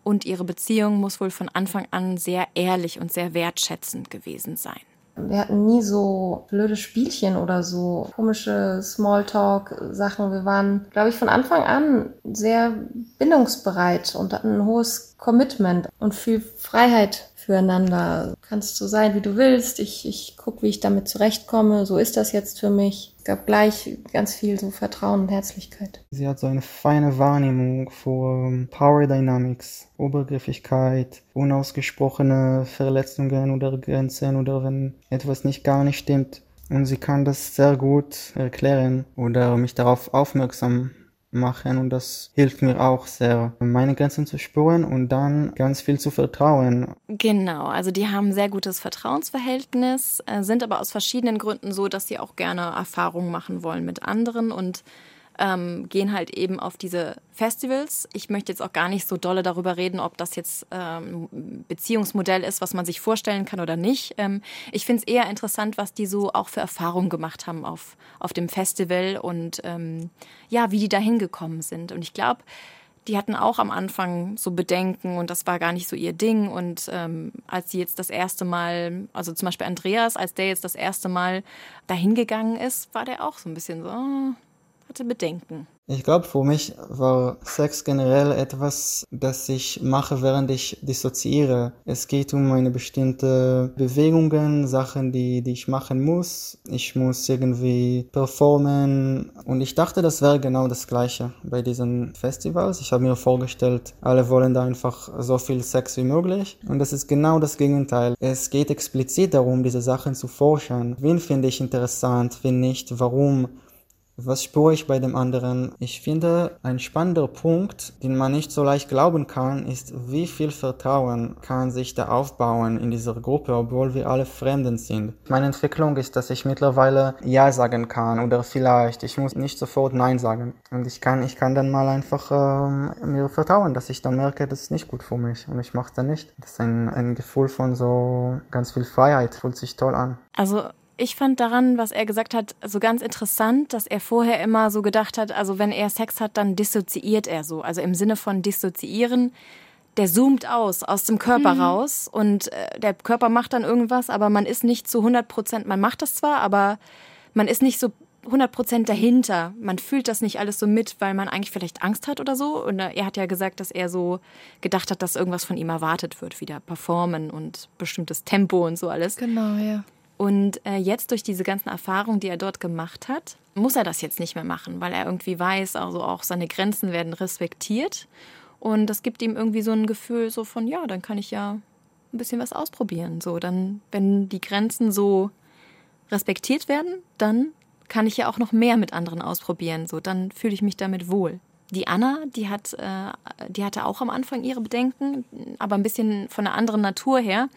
und ihre Beziehung muss wohl von Anfang an sehr ehrlich und sehr wertschätzend gewesen sein. Wir hatten nie so blöde Spielchen oder so komische Smalltalk-Sachen. Wir waren, glaube ich, von Anfang an sehr bindungsbereit und hatten ein hohes Commitment und viel Freiheit füreinander. Kannst so sein, wie du willst. Ich, ich gucke, wie ich damit zurechtkomme. So ist das jetzt für mich. Gab gleich ganz viel so Vertrauen und Herzlichkeit. Sie hat so eine feine Wahrnehmung für Power Dynamics, Obergriffigkeit, unausgesprochene Verletzungen oder Grenzen oder wenn etwas nicht gar nicht stimmt. Und sie kann das sehr gut erklären oder mich darauf aufmerksam machen und das hilft mir auch sehr, meine Grenzen zu spüren und dann ganz viel zu vertrauen. Genau, also die haben sehr gutes Vertrauensverhältnis, äh, sind aber aus verschiedenen Gründen so, dass sie auch gerne Erfahrungen machen wollen mit anderen und ähm, gehen halt eben auf diese Festivals. Ich möchte jetzt auch gar nicht so dolle darüber reden, ob das jetzt ähm, Beziehungsmodell ist, was man sich vorstellen kann oder nicht. Ähm, ich finde es eher interessant, was die so auch für Erfahrungen gemacht haben auf, auf dem Festival und ähm, ja, wie die da hingekommen sind. Und ich glaube, die hatten auch am Anfang so Bedenken und das war gar nicht so ihr Ding. Und ähm, als sie jetzt das erste Mal, also zum Beispiel Andreas, als der jetzt das erste Mal dahin gegangen ist, war der auch so ein bisschen so, oh, hatte Bedenken. Ich glaube, für mich war Sex generell etwas, das ich mache, während ich dissoziiere. Es geht um eine bestimmte Bewegungen, Sachen, die, die ich machen muss. Ich muss irgendwie performen. Und ich dachte, das wäre genau das Gleiche bei diesen Festivals. Ich habe mir vorgestellt, alle wollen da einfach so viel Sex wie möglich. Und das ist genau das Gegenteil. Es geht explizit darum, diese Sachen zu forschen. Wen finde ich interessant, wen nicht, warum was spüre ich bei dem anderen? Ich finde, ein spannender Punkt, den man nicht so leicht glauben kann, ist, wie viel Vertrauen kann sich da aufbauen in dieser Gruppe, obwohl wir alle Fremden sind. Meine Entwicklung ist, dass ich mittlerweile Ja sagen kann oder vielleicht. Ich muss nicht sofort Nein sagen. Und ich kann, ich kann dann mal einfach ähm, mir vertrauen, dass ich dann merke, das ist nicht gut für mich und ich mache dann nicht. Das ist ein, ein Gefühl von so ganz viel Freiheit, fühlt sich toll an. Also ich fand daran, was er gesagt hat, so ganz interessant, dass er vorher immer so gedacht hat, also wenn er Sex hat, dann dissoziiert er so. Also im Sinne von dissoziieren, der zoomt aus, aus dem Körper mhm. raus und äh, der Körper macht dann irgendwas, aber man ist nicht zu 100 Prozent, man macht das zwar, aber man ist nicht so 100 Prozent dahinter. Man fühlt das nicht alles so mit, weil man eigentlich vielleicht Angst hat oder so. Und er hat ja gesagt, dass er so gedacht hat, dass irgendwas von ihm erwartet wird, wieder performen und bestimmtes Tempo und so alles. Genau, ja. Und äh, jetzt durch diese ganzen Erfahrungen, die er dort gemacht hat, muss er das jetzt nicht mehr machen, weil er irgendwie weiß, also auch seine Grenzen werden respektiert. Und das gibt ihm irgendwie so ein Gefühl so von, ja, dann kann ich ja ein bisschen was ausprobieren. So, dann, wenn die Grenzen so respektiert werden, dann kann ich ja auch noch mehr mit anderen ausprobieren. So, dann fühle ich mich damit wohl. Die Anna, die hat, äh, die hatte auch am Anfang ihre Bedenken, aber ein bisschen von einer anderen Natur her.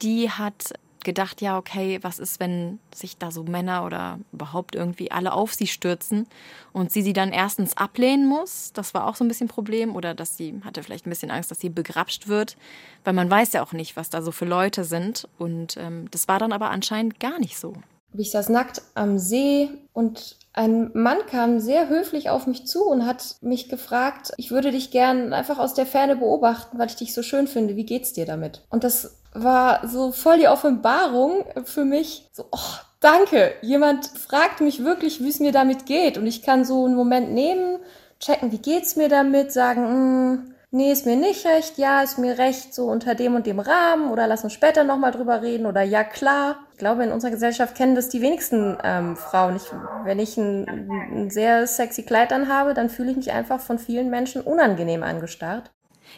Die hat gedacht, ja, okay, was ist, wenn sich da so Männer oder überhaupt irgendwie alle auf sie stürzen und sie sie dann erstens ablehnen muss, das war auch so ein bisschen ein Problem, oder dass sie hatte vielleicht ein bisschen Angst, dass sie begrapscht wird, weil man weiß ja auch nicht, was da so für Leute sind. Und ähm, das war dann aber anscheinend gar nicht so. Ich saß nackt am See und ein Mann kam sehr höflich auf mich zu und hat mich gefragt, ich würde dich gern einfach aus der Ferne beobachten, weil ich dich so schön finde. Wie geht's dir damit? Und das war so voll die Offenbarung für mich. So, oh, danke. Jemand fragt mich wirklich, wie es mir damit geht. Und ich kann so einen Moment nehmen, checken, wie geht's mir damit, sagen, mm, nee, ist mir nicht recht, ja, ist mir recht, so unter dem und dem Rahmen oder lass uns später nochmal drüber reden oder ja, klar. Ich glaube, in unserer Gesellschaft kennen das die wenigsten ähm, Frauen. Ich, wenn ich ein, ein sehr sexy Kleid anhabe, dann fühle ich mich einfach von vielen Menschen unangenehm angestarrt.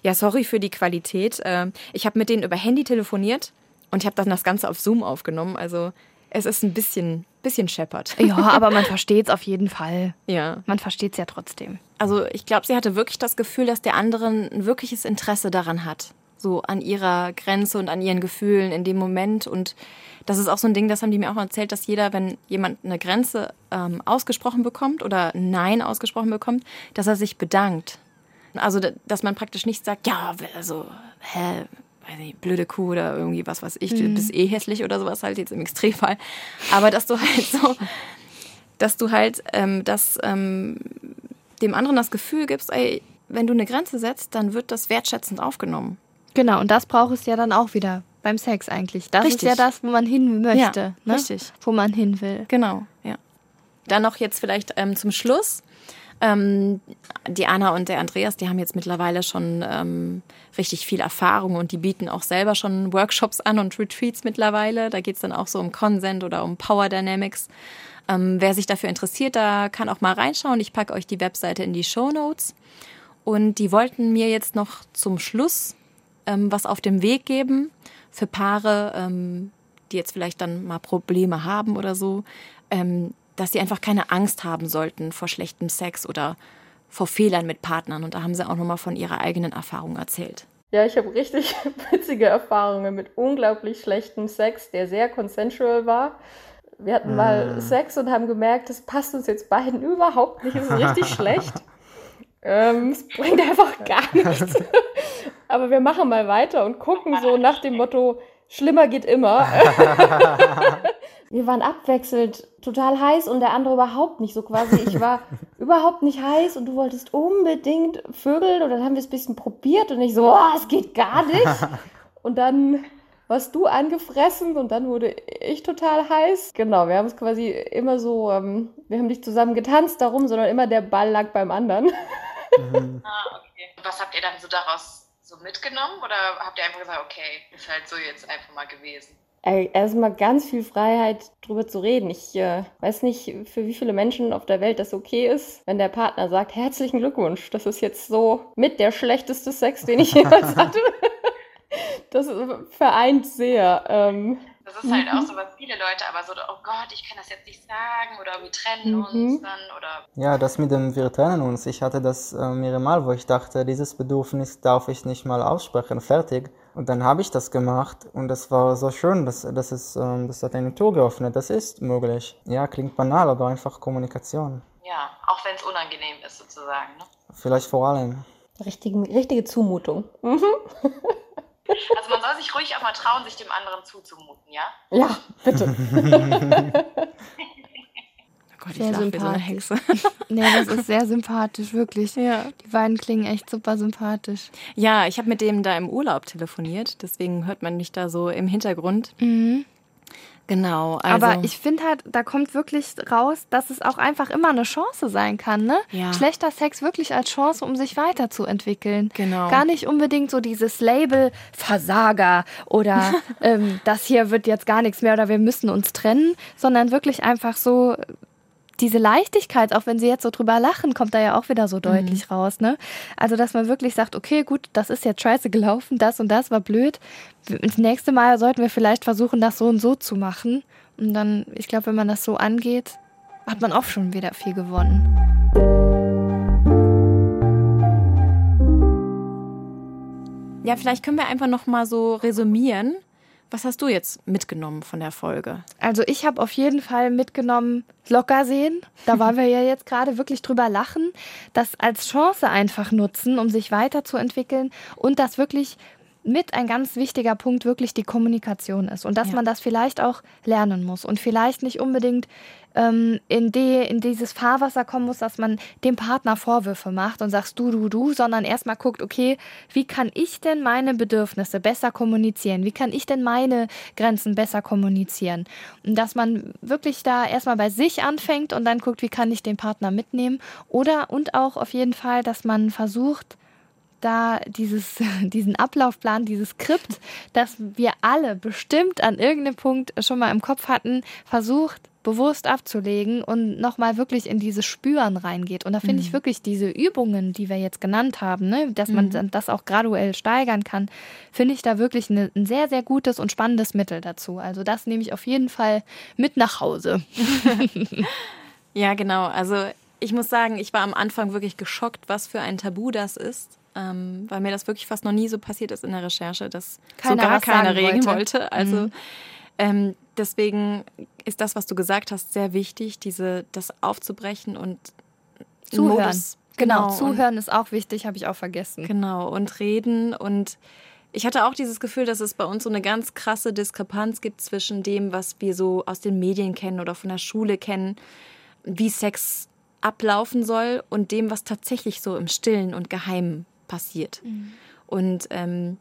Ja, sorry für die Qualität. Ähm, ich habe mit denen über Handy telefoniert und ich habe dann das Ganze auf Zoom aufgenommen. Also es ist ein bisschen, bisschen scheppert. Ja, aber man versteht es auf jeden Fall. Ja. Man versteht es ja trotzdem. Also ich glaube, sie hatte wirklich das Gefühl, dass der andere ein wirkliches Interesse daran hat. So an ihrer Grenze und an ihren Gefühlen in dem Moment. Und das ist auch so ein Ding, das haben die mir auch erzählt, dass jeder, wenn jemand eine Grenze ähm, ausgesprochen bekommt oder Nein ausgesprochen bekommt, dass er sich bedankt. Also, dass man praktisch nicht sagt, ja, also, hä, weiß nicht, blöde Kuh oder irgendwie was weiß ich, mhm. du bist eh hässlich oder sowas halt jetzt im Extremfall. Aber dass du halt so, dass du halt ähm, das, ähm, dem anderen das Gefühl gibst, ey, wenn du eine Grenze setzt, dann wird das wertschätzend aufgenommen. Genau, und das braucht es ja dann auch wieder beim Sex eigentlich. Das richtig. ist ja das, wo man hin möchte. Ja, ne? Richtig. Wo man hin will. Genau, ja. Dann noch jetzt vielleicht ähm, zum Schluss ähm, die Anna und der Andreas, die haben jetzt mittlerweile schon ähm, richtig viel Erfahrung und die bieten auch selber schon Workshops an und Retreats mittlerweile. Da geht es dann auch so um Consent oder um Power Dynamics. Ähm, wer sich dafür interessiert, da kann auch mal reinschauen. Ich packe euch die Webseite in die Show Notes. Und die wollten mir jetzt noch zum Schluss ähm, was auf dem Weg geben für Paare, ähm, die jetzt vielleicht dann mal Probleme haben oder so, ähm, dass sie einfach keine Angst haben sollten vor schlechtem Sex oder vor Fehlern mit Partnern. Und da haben sie auch nochmal von ihrer eigenen Erfahrung erzählt. Ja, ich habe richtig witzige Erfahrungen mit unglaublich schlechtem Sex, der sehr consensual war. Wir hatten mal mm. Sex und haben gemerkt, das passt uns jetzt beiden überhaupt nicht, es ist richtig schlecht. Ähm, es bringt einfach gar nichts. Aber wir machen mal weiter und gucken so nach dem Motto, schlimmer geht immer. Wir waren abwechselnd total heiß und der andere überhaupt nicht. So quasi, ich war überhaupt nicht heiß und du wolltest unbedingt vögeln und dann haben wir es ein bisschen probiert und ich so, oh, es geht gar nicht. Und dann warst du angefressen und dann wurde ich total heiß. Genau, wir haben es quasi immer so, ähm, wir haben nicht zusammen getanzt darum, sondern immer der Ball lag beim anderen. Mhm. ah, okay. Was habt ihr dann so daraus so mitgenommen oder habt ihr einfach gesagt, okay, ist halt so jetzt einfach mal gewesen? Erstmal ganz viel Freiheit, drüber zu reden. Ich äh, weiß nicht, für wie viele Menschen auf der Welt das okay ist, wenn der Partner sagt, herzlichen Glückwunsch, das ist jetzt so mit der schlechteste Sex, den ich jemals hatte. das vereint sehr. Ähm, das ist halt auch so, was viele Leute aber so, oh Gott, ich kann das jetzt nicht sagen oder wir trennen mhm. uns dann oder. Ja, das mit dem wir trennen uns. Ich hatte das äh, mehrere Mal, wo ich dachte, dieses Bedürfnis darf ich nicht mal aussprechen, fertig. Und dann habe ich das gemacht und das war so schön, dass, dass es, ähm, das hat eine Tür geöffnet. Das ist möglich. Ja, klingt banal, aber einfach Kommunikation. Ja, auch wenn es unangenehm ist sozusagen. Ne? Vielleicht vor allem. Richtige, richtige Zumutung. Mhm. Also man soll sich ruhig auch mal trauen, sich dem anderen zuzumuten, ja? Ja, bitte. Gott, Sehr ich lach wie so eine sympathisch. Hexe. Nee, das ist sehr sympathisch, wirklich. Ja. Die beiden klingen echt super sympathisch. Ja, ich habe mit dem da im Urlaub telefoniert, deswegen hört man mich da so im Hintergrund. Genau. Also, Aber ich finde halt, da kommt wirklich raus, dass es auch einfach immer eine Chance sein kann, ne? Ja. Schlechter Sex wirklich als Chance, um sich weiterzuentwickeln. Genau. Gar nicht unbedingt so dieses Label Versager oder ähm, das hier wird jetzt gar nichts mehr oder wir müssen uns trennen, sondern wirklich einfach so diese Leichtigkeit, auch wenn sie jetzt so drüber lachen, kommt da ja auch wieder so deutlich raus, ne? Also, dass man wirklich sagt, okay, gut, das ist jetzt scheiße gelaufen, das und das war blöd. Das nächste Mal sollten wir vielleicht versuchen, das so und so zu machen. Und dann, ich glaube, wenn man das so angeht, hat man auch schon wieder viel gewonnen. ja, vielleicht können wir einfach noch mal so resümieren. Was hast du jetzt mitgenommen von der Folge? Also ich habe auf jeden Fall mitgenommen, locker sehen. Da waren wir ja jetzt gerade wirklich drüber lachen. Das als Chance einfach nutzen, um sich weiterzuentwickeln und das wirklich mit ein ganz wichtiger Punkt wirklich die Kommunikation ist und dass Ja. man das vielleicht auch lernen muss und vielleicht nicht unbedingt ähm, in, die, in dieses Fahrwasser kommen muss, dass man dem Partner Vorwürfe macht und sagst du, du, du, sondern erstmal guckt, okay, wie kann ich denn meine Bedürfnisse besser kommunizieren? Wie kann ich denn meine Grenzen besser kommunizieren? Und dass man wirklich da erstmal bei sich anfängt und dann guckt, wie kann ich den Partner mitnehmen? Oder und auch auf jeden Fall, dass man versucht, da dieses, diesen Ablaufplan, dieses Skript, das wir alle bestimmt an irgendeinem Punkt schon mal im Kopf hatten, versucht bewusst abzulegen und nochmal wirklich in dieses Spüren reingeht. Und da finde ich wirklich diese Übungen, die wir jetzt genannt haben, ne, dass man dann das auch graduell steigern kann, finde ich da wirklich eine, ein sehr, sehr gutes und spannendes Mittel dazu. Also das nehme ich auf jeden Fall mit nach Hause. Ja, genau. Also ich muss sagen, ich war am Anfang wirklich geschockt, was für ein Tabu das ist. Ähm, weil mir das wirklich fast noch nie so passiert ist in der Recherche, dass Keiner so gar keiner reden wollte. wollte. Also ähm, deswegen ist das, was du gesagt hast, sehr wichtig, diese das aufzubrechen und Zuhören. Modus- Genau, und- zuhören ist auch wichtig, habe ich auch vergessen. Genau, und reden. Und ich hatte auch dieses Gefühl, dass es bei uns so eine ganz krasse Diskrepanz gibt zwischen dem, was wir so aus den Medien kennen oder von der Schule kennen, wie Sex ablaufen soll und dem, was tatsächlich so im Stillen und Geheimen passiert. Und ähm,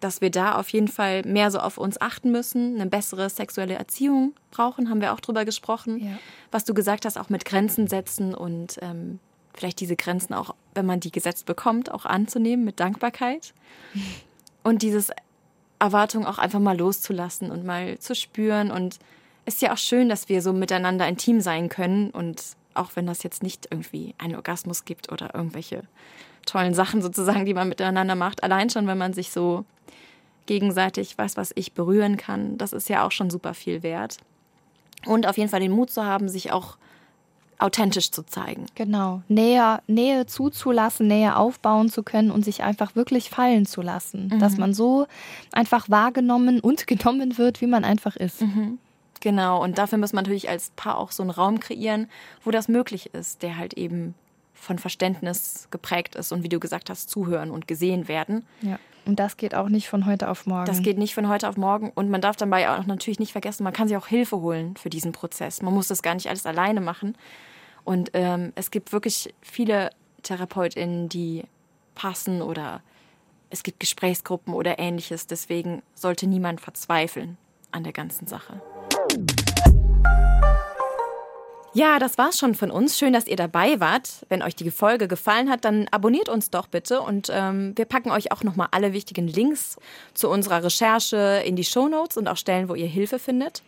dass wir da auf jeden Fall mehr so auf uns achten müssen, eine bessere sexuelle Erziehung brauchen, haben wir auch drüber gesprochen. Ja. Was du gesagt hast, auch mit Grenzen setzen und ähm, vielleicht diese Grenzen auch, wenn man die gesetzt bekommt, auch anzunehmen mit Dankbarkeit. Und dieses Erwartung auch einfach mal loszulassen und mal zu spüren. Und es ist ja auch schön, dass wir so miteinander intim sein können. Und auch wenn das jetzt nicht irgendwie einen Orgasmus gibt oder irgendwelche tollen Sachen sozusagen, die man miteinander macht. Allein schon, wenn man sich so gegenseitig, weiß was ich, berühren kann, das ist ja auch schon super viel wert. Und auf jeden Fall den Mut zu haben, sich auch authentisch zu zeigen. Genau. Nähe, Nähe zuzulassen, Nähe aufbauen zu können und sich einfach wirklich fallen zu lassen. Dass man so einfach wahrgenommen und genommen wird, wie man einfach ist. Genau, und dafür muss man natürlich als Paar auch so einen Raum kreieren, wo das möglich ist, der halt eben von Verständnis geprägt ist und wie du gesagt hast, zuhören und gesehen werden. Ja. Und das geht auch nicht von heute auf morgen. Das geht nicht von heute auf morgen und man darf dabei auch natürlich nicht vergessen, man kann sich auch Hilfe holen für diesen Prozess. Man muss das gar nicht alles alleine machen. Und ähm, es gibt wirklich viele TherapeutInnen, die passen oder es gibt Gesprächsgruppen oder ähnliches. Deswegen sollte niemand verzweifeln an der ganzen Sache. Ja, das war's schon von uns. Schön, dass ihr dabei wart. Wenn euch die Folge gefallen hat, dann abonniert uns doch bitte und ähm, wir packen euch auch nochmal alle wichtigen Links zu unserer Recherche in die Shownotes und auch Stellen, wo ihr Hilfe findet.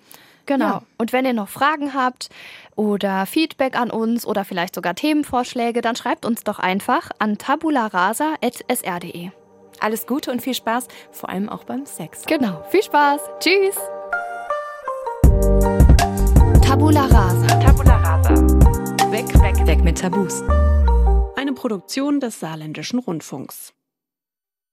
Genau. Ja. Und wenn ihr noch Fragen habt oder Feedback an uns oder vielleicht sogar Themenvorschläge, dann schreibt uns doch einfach an tabularasa.sr.de. Alles Gute und viel Spaß, vor allem auch beim Sex. Genau. Viel Spaß. Tschüss. Tabula Rasa. Tabula rasa. Weg, weg, weg mit Tabus. Eine Produktion des Saarländischen Rundfunks.